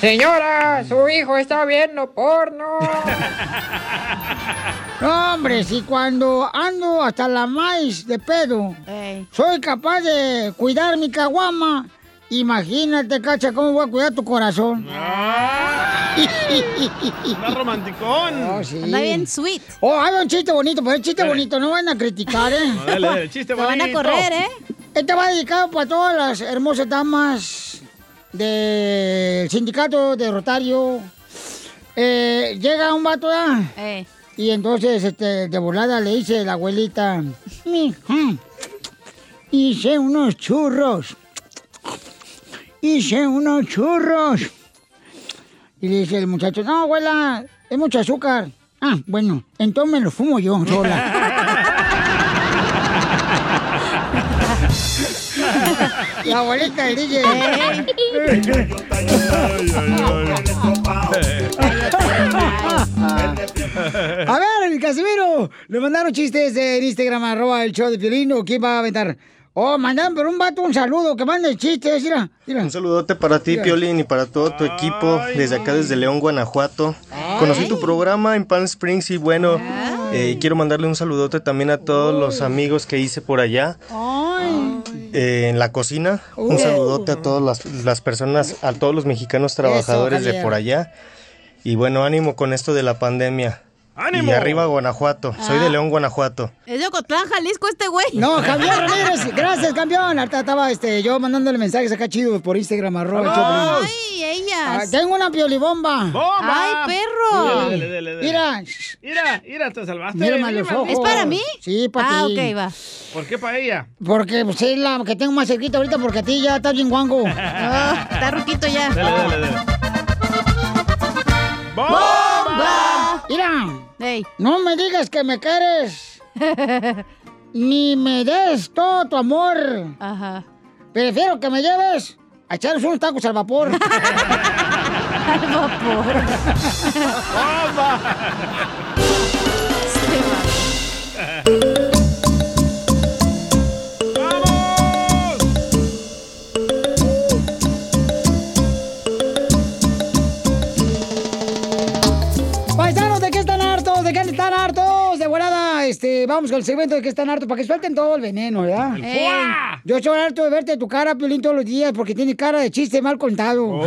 Señora, su hijo está viendo porno. No, hombre, si cuando ando hasta la maíz de pedo, Ey. soy capaz de cuidar mi caguama. Imagínate, cacha, cómo voy a cuidar tu corazón. Está romanticón. Oh, sí. Anda bien sweet. Oh, hay un chiste bonito, pero el chiste bonito no van a criticar, ¿eh? No, dale, dale, chiste Te van a bonito. correr, ¿eh? Este va dedicado para todas las hermosas damas del sindicato de Rotario. Eh, llega un vato. Eh. Y entonces, este, de volada le dice la abuelita, "Mija, hice unos churros. Hice unos churros. Y le dice el muchacho, no, abuela, es mucho azúcar. Ah, bueno, entonces me lo fumo yo sola. La abuelita del DJ. A ver, Casimiro, le mandaron chistes en Instagram, arroba el show de Piolín, ¿o quién va a aventar? Oh, mandan por un vato un saludo, que mande chistes, mira, mira. Un saludote para ti, Mira. Piolín, y para todo tu equipo desde acá, desde León, Guanajuato. Conocí tu programa en Palm Springs y bueno, eh, quiero mandarle un saludote también a todos los amigos que hice por allá eh, en la cocina. Un Uh. saludote a todas las, las personas, a todos los mexicanos trabajadores de por allá. Y bueno, ánimo con esto de la pandemia. ¡Ánimo! Y arriba Guanajuato. Soy de León, Guanajuato. Es de Ocotlán, Jalisco, este güey. No, Javier Ramírez, gracias, campeón. Ahorita estaba este, yo mandándole mensajes acá chidos por Instagram, arroba. Ay, Ah, ellas. tengo una piolibomba. ¡Bomba! Ay, perro. Dale, dale, dale, dale. Mira, Mira, mira, te salvaste. Mírame a Vení, los maldito. ojos. ¿Es para mí? Sí, para Ah, ti. ok, va. ¿Por qué para ella? porque pues, es la que tengo más cerquita ahorita porque a ti ya estás bien guango. Ah, está ruquito ya. Dale, dale, dale. ¡Bomba! No me digas que me quieres. Ni me des todo tu amor. Ajá. Prefiero que me lleves a echarnos unos tacos al vapor. Al vapor. este, vamos con el segmento de qué están hartos para que suelten todo el veneno, ¿verdad? El. Yo estoy harto de verte tu cara, Piolín, todos los días porque tiene cara de chiste mal contado. Oh,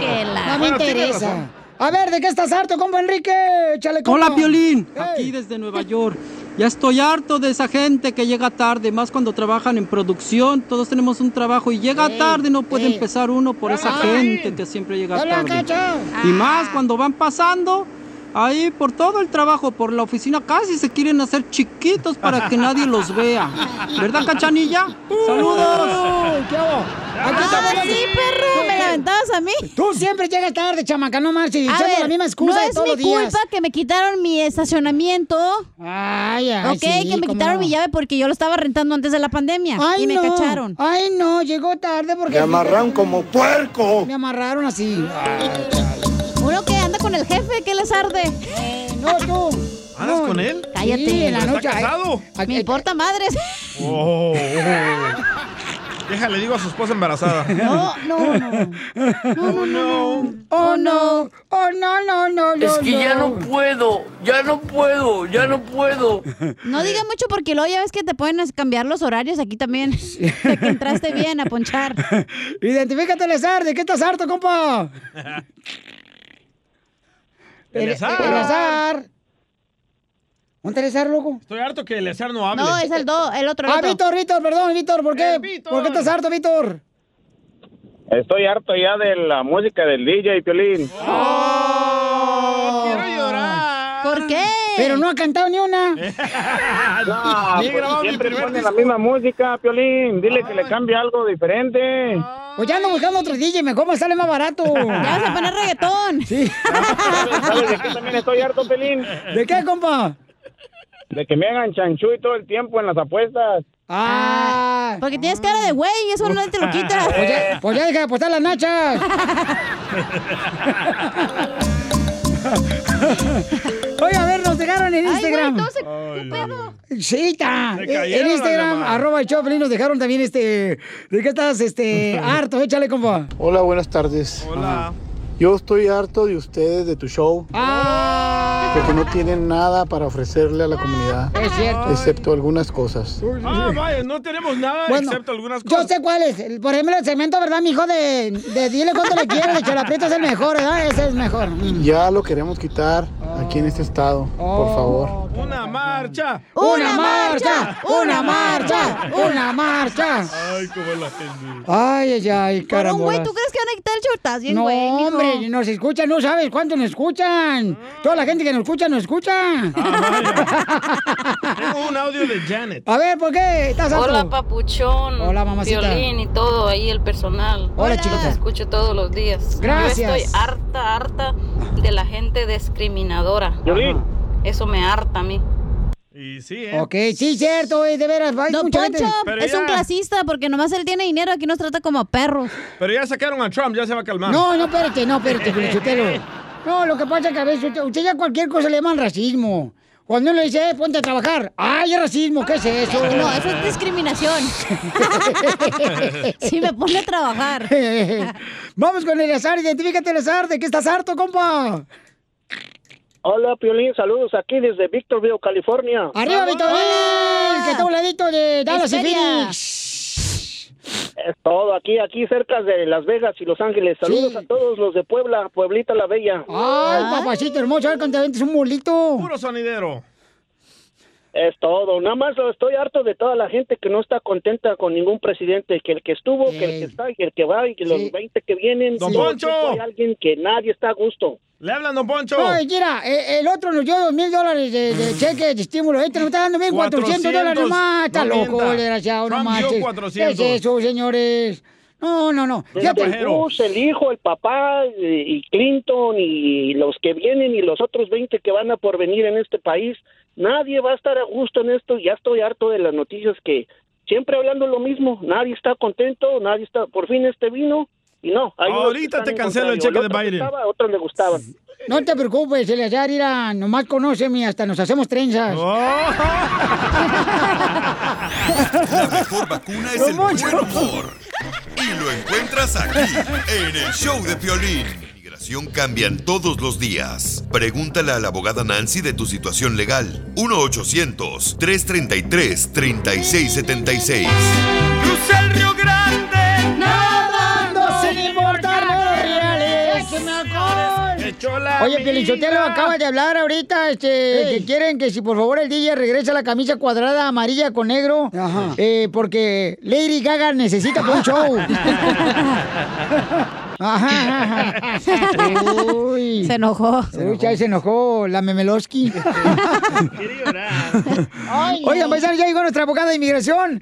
que la- No me Bueno, interesa. A ver, ¿de qué estás harto, compa Enrique? Échale, compa. Hola, Piolín. Aquí desde Nueva York. Ya estoy harto de esa gente que llega tarde, más cuando trabajan en producción. Todos tenemos un trabajo y llega Ey, tarde, no puede ey. empezar uno por esa Ah, gente que siempre llega Hola, tarde. Cacha. Y más cuando van pasando ahí por todo el trabajo, por la oficina, casi se quieren hacer chiquitos para que nadie los vea. ¿Verdad, Cachanilla? ¡Saludos! ¿Qué hago? Aquí estamos. Ah, sí, perro, me la aventabas a mí. Tú siempre llegas tarde, chamaca, no marches. Ver, la misma excusa no de es todos mi los días. culpa que me quitaron mi estacionamiento. Ay, ay, Ok, sí, que me quitaron no. mi llave porque yo lo estaba rentando antes de la pandemia Ay, y me no. cacharon. Ay, no, llegó tarde porque... Me amarraron como puerco. Me amarraron así. Que anda con el jefe, ¿qué les arde? no, tú. ¿Andas con él? Cállate. Sí, en la ¿Está noche. casado? Me importa madres. Oh, Déjale, digo a su esposa embarazada. No, no, no. Oh, no. Oh, no. Oh, no, no, no, no. Es que ya no puedo, ya no puedo, ya no puedo. No diga mucho porque luego ya ves que te pueden cambiar los horarios aquí también. De que entraste bien a ponchar. Identifícate, Elezar. ¿De qué estás harto, compa? Eleazar. Elezar. ¿Dónde Elezar, loco? Estoy harto que Eleazar no hable. No, es el do, el otro. el Ah, otro. Víctor, Víctor, perdón, Víctor. ¿Por qué? ¿Por qué estás harto, Víctor? Estoy harto ya de la música del DJ, Piolín. quiero llorar. ¿Por qué? Pero no ha cantado ni una. No, pues siempre primer pone la misma música, Piolín. Dile que le cambie algo diferente. Pues ya ando buscando otro DJ, mejor me sale más barato. Ya vas a poner reggaetón. Sí. ¿Sabes, sabes de qué también estoy harto, Piolín? ¿De qué, compa? De que me hagan chanchuy todo el tiempo en las apuestas. Ah. Porque tienes cara de güey y eso no te lo quita. Pues ya, pues ya deja de apostar las nachas. Nos dejaron en Ay, Instagram. güey, entonces, ¿qué pedo? Sí, está. Eh, En Instagram, arroba el Choplin, nos dejaron también este. ¿De qué estás este harto? Échale, compa. Hola, buenas tardes. Hola. Yo estoy harto de ustedes, de tu show, Ah, porque no tienen nada para ofrecerle a la comunidad, es cierto. excepto algunas cosas. Ah, vaya, no tenemos nada Bueno, excepto algunas Yo cosas. sé cuál es. El- Por ejemplo, el segmento, ¿verdad, mijo? De, de dile cuánto le quieres, de Chalaprieto es el mejor, ¿verdad? Ese es mejor. Mm. Ya lo queremos quitar aquí en este estado, por favor. Una marcha. ¡Una marcha! ¡Una marcha! ¡Una marcha! Ay, cómo la gente. Ay, ay, ay, Por un güey, caramba. ¿tú crees que van a quitar el? Estás bien, No, güey, mijo. Hombre, nos escuchan, no sabes cuánto nos escuchan. Toda la gente que nos escucha, nos escucha. Tengo un audio de Janet. A ver, ¿por qué estás? Hola, papuchón. Hola, mamacita. Violín y todo ahí, el personal. Hola, Los chiquita. escucho todos los días. Gracias. Yo estoy harta, harta de la gente discriminadora. Piolín. Eso me harta a mí. Y sí, ¿eh? Ok, sí, cierto, de veras. Hay Don mucha gente- Poncho Pero es ya. un clasista porque nomás él tiene dinero, aquí nos trata como perros. Pero ya sacaron a Trump, ya se va a calmar. No, no, espérate, no, espérate, Felicitelo. No, lo que pasa es que a veces usted, usted ya cualquier cosa le llaman racismo. Cuando uno le dice, eh, ponte a trabajar. ¡Ay, es racismo! ¿Qué es eso? No, eso es discriminación. Sí, me pone a trabajar. Vamos con Eleazar, identifícate, Eleazar, ¿de qué estás harto, compa? Hola, Piolín. Saludos aquí desde Victorville, California. ¡Arriba, Víctor! Vil, Que está un ladito de Dallas y. Phoenix. Es todo aquí, aquí cerca de Las Vegas y Los Ángeles. Saludos Sí. a todos los de Puebla, Pueblita la Bella. ¡Ay, papacito hermoso! A ver cuando un molito. Puro sonidero. Es todo. Nada más estoy harto de toda la gente que no está contenta con ningún presidente. Que el que estuvo, que el que está, que el que va y que los 20 que vienen. Don Poncho. Hay alguien que nadie está a gusto. Le hablan, don Poncho. Oye, mira, eh, el otro nos dio dos mil dólares de, de cheque de estímulo. Este nos está dando mil cuatrocientos 400. dólares más. Está No loco, mienta. desgraciado, no manches. 400. ¿Qué es eso, señores? No, no, no. Desde el Bush, el hijo, el papá eh, y Clinton y los que vienen y los otros 20 que van a por venir en este país, nadie va a estar a gusto en esto. Ya estoy harto de las noticias que siempre hablando lo mismo, nadie está contento, nadie está, por fin este vino y no. hay Ahorita te cancelo el cheque de otro Biden. gustaba, otros le gustaban. No te preocupes, Eleazar, mira, nomás conóceme, hasta nos hacemos trenzas. Oh. La mejor vacuna es el buen humor. Y lo encuentras aquí, en el show de Piolín. Migración cambian todos los días. Pregúntale a la abogada Nancy de tu situación legal. 1-800-333-3676. Cruza el Río Grande. Nadando sin importarme los reales. ¡Que me alcohol! Oye, Pielichotelo acaba de hablar ahorita, este, que quieren que si por favor el DJ regrese a la camisa cuadrada amarilla con negro, eh, porque Lady Gaga necesita un show. Ajá, ajá. Uy. Se enojó. Uy, ya se enojó la Memeloski. Oigan, paisanos, ya llegó nuestra abogada de inmigración.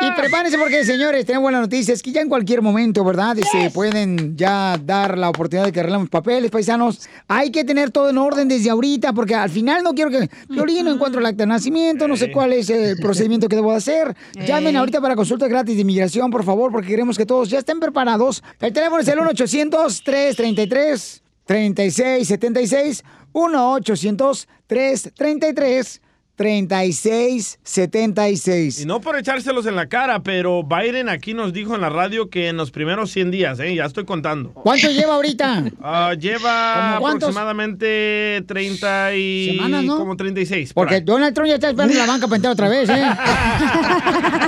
Y prepárense porque, señores, tenemos buenas noticias que ya en cualquier momento, ¿verdad? Se pueden ya dar la oportunidad de que arreglemos papeles, paisanos. Hay que tener todo en orden desde ahorita porque al final no quiero que... Yo no encuentro el acta de nacimiento, no sé cuál es el procedimiento que debo hacer. Llamen ahorita para consulta gratis de inmigración, por favor, porque queremos que todos ya estén preparados. El teléfono es el 1-800-333-3676. 1-800-333-3676. 3676. Y no por echárselos en la cara, pero Biden aquí nos dijo en la radio que en los primeros 100 días, ¿eh? ya estoy contando. ¿Cuánto lleva ahorita? Ah, lleva aproximadamente 30 y... Semanas, ¿no? Como 36. por Porque ahí. Donald Trump ya está esperando en la banca para entrar otra vez, ¿eh?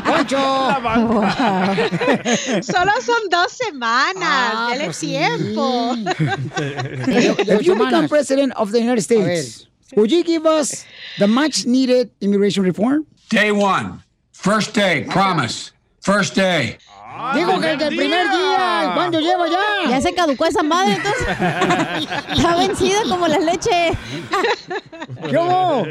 ¡Poncho! Solo son dos semanas. Dele pues sí. tiempo. You become president of the United States, would you give us the much needed immigration reform? Day one. First day, promise. First day. Digo que desde el primer día, ¿cuánto lleva ya? Ya se caducó esa madre, entonces. Está vencida como la leche. ¿Qué hubo?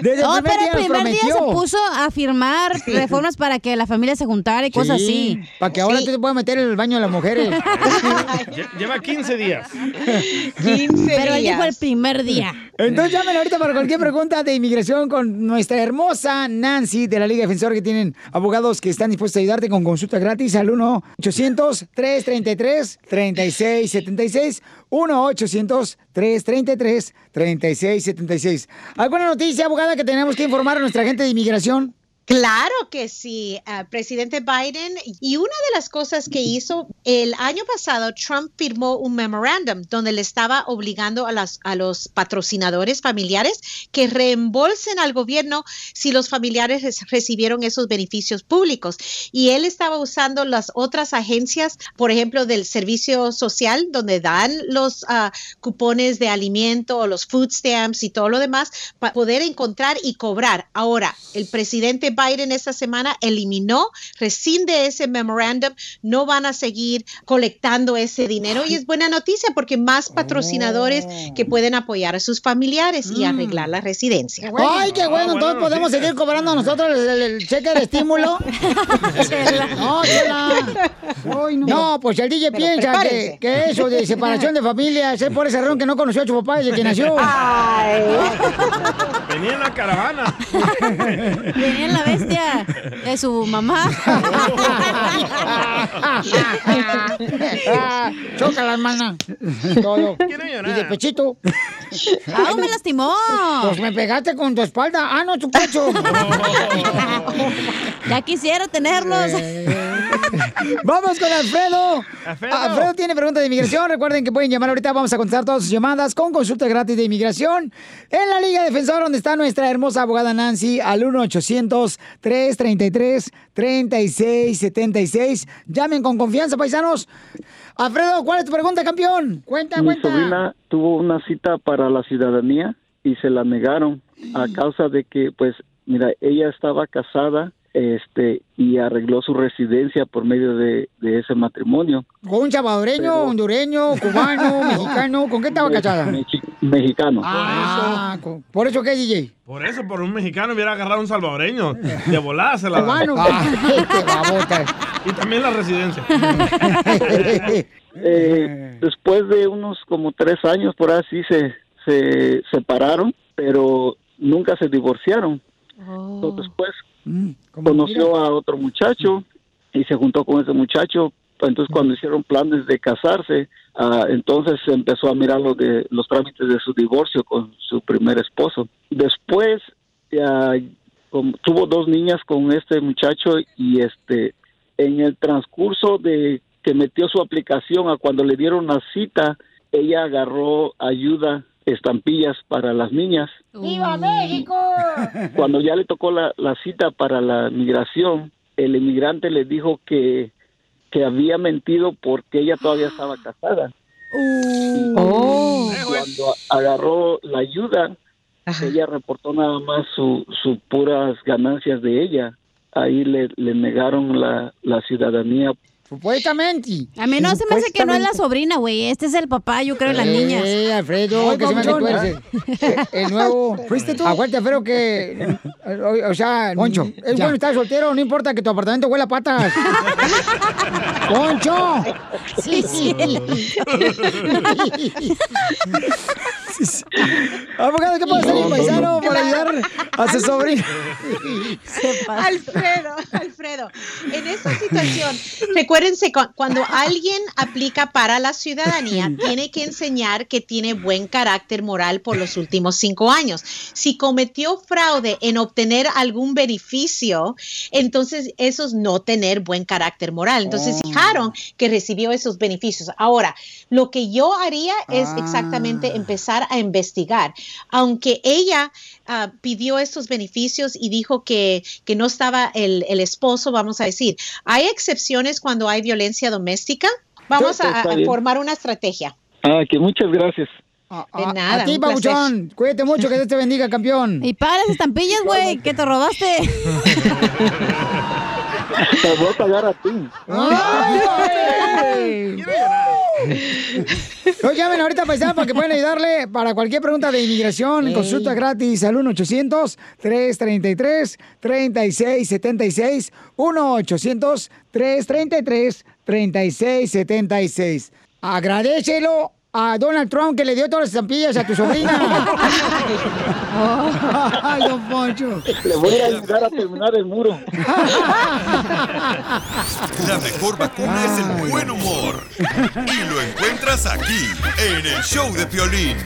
Desde no, el primer pero día el primer día se puso a firmar reformas para que la familia se juntara y cosas así. Para que ahora tú te puedas meter en el baño de las mujeres. Lle- Lleva 15 días. Pero él dijo el primer día. Entonces llamen ahorita para cualquier pregunta de inmigración con nuestra hermosa Nancy de la Liga Defensora que tienen abogados que están dispuestos a ayudarte con consulta gratis al 1-800-333-3676. 1-800-333-3676. ¿Alguna noticia, abogada, que tenemos que informar a nuestra gente de inmigración? Claro que sí, ah, presidente Biden. Y una de las cosas que hizo el año pasado, Trump firmó un memorándum donde le estaba obligando a, las, a los patrocinadores familiares que reembolsen al gobierno si los familiares res- recibieron esos beneficios públicos. Y él estaba usando las otras agencias, por ejemplo, del servicio social, donde dan los ah, cupones de alimento o los food stamps y todo lo demás, para poder encontrar y cobrar. Ahora, el presidente Biden esta semana eliminó, rescinde ese memorándum, no van a seguir colectando ese dinero y es buena noticia porque más patrocinadores que pueden apoyar a sus familiares y arreglar la residencia. Ay, qué bueno, entonces podemos seguir cobrando nosotros el, el- el cheque de estímulo. no, chela. no. pues el DJ piensa que, eso de separación de familias es por ese error que no conoció a su papá desde que nació. Venía en la caravana. Venía en la bestia de su mamá. Choca la hermana. Todo. Y de pechito. Ah, me lastimó. Pues me pegaste con tu espalda. Ah, no, tu pecho. ya quisiera tenerlos. Vamos con Alfredo. Alfredo. tiene preguntas de inmigración. Recuerden que pueden llamar ahorita. Vamos a contestar todas sus llamadas con consulta gratis de inmigración en la Liga Defensora, donde está nuestra hermosa abogada Nancy al 1-800-333-3676. Llamen con confianza, paisanos. Alfredo, ¿cuál es tu pregunta, campeón? Cuenta, cuenta. sobrina tuvo una cita para la ciudadanía y se la negaron a causa de que, pues, mira, ella estaba casada este y arregló su residencia por medio de, de ese matrimonio. ¿Con un salvadoreño, hondureño, cubano, mexicano? ¿Con qué estaba casada? Mechi- mexicano. Ah, con- ¿por eso qué, DJ? Por eso, por un mexicano hubiera agarrado un salvadoreño. De volada se la. Cubano. Ah, este. Y también la residencia. Eh, después de unos como tres años por así se, se separaron, pero nunca se divorciaron. Entonces, después conoció a otro muchacho y se juntó con ese muchacho. Entonces, cuando hicieron planes de casarse, ah, entonces empezó a mirar lo de los trámites de su divorcio con su primer esposo. Después tuvo dos niñas con este muchacho y este en el transcurso de que metió su aplicación a cuando le dieron la cita, ella agarró ayuda, estampillas para las niñas. ¡Viva México! Cuando ya le tocó la, la cita para la migración, el inmigrante le dijo que, que había mentido porque ella todavía estaba casada. Y Cuando agarró la ayuda, ella reportó nada más sus su puras ganancias de ella. Ahí le, le negaron la, la ciudadanía. Supuestamente. A mí no se me hace que no es la sobrina, güey. Este es el papá, yo creo, de las niñas. Eh, Alfredo, Ay, que se me tú eres el, el nuevo. ¿Fuiste tú? Acuérdate, Alfredo, que. O, o sea. Poncho. Es bueno estar soltero, no importa que tu apartamento huela a patas. ¡Poncho! Sí, sí. Abogado, ¿qué puede hacer mi paisano para ayudar a su sobrino? Alfredo, Alfredo, en esta situación, recuérdense, cu- cuando alguien aplica para la ciudadanía, tiene que enseñar que tiene buen carácter moral por los últimos cinco años. Si cometió fraude en obtener algún beneficio, entonces eso es no tener buen carácter moral. Entonces fijaron que recibió esos beneficios. Ahora, lo que yo haría es exactamente empezar a investigar. Aunque ella ah, pidió estos beneficios y dijo que, que no estaba el, el esposo, vamos a decir, hay excepciones cuando hay violencia doméstica. Vamos a, formar una estrategia. Ah, que muchas gracias. De nada. A ti. Pabuchón. Cuídate mucho, que Dios te bendiga, campeón. Y para las estampillas, güey, que te robaste. Te voy a pagar a ti. No llamen ahorita paisano para que puedan ayudarle para cualquier pregunta de inmigración, consulta gratis al 1-800-333-3676. 1-800-333-3676. Agradecelo a Donald Trump que le dio todas las estampillas a tu sobrina. Ay, don Poncho. Le voy a ayudar a terminar el muro. La mejor vacuna es el buen humor. Y lo encuentras aquí, en el show de Piolín.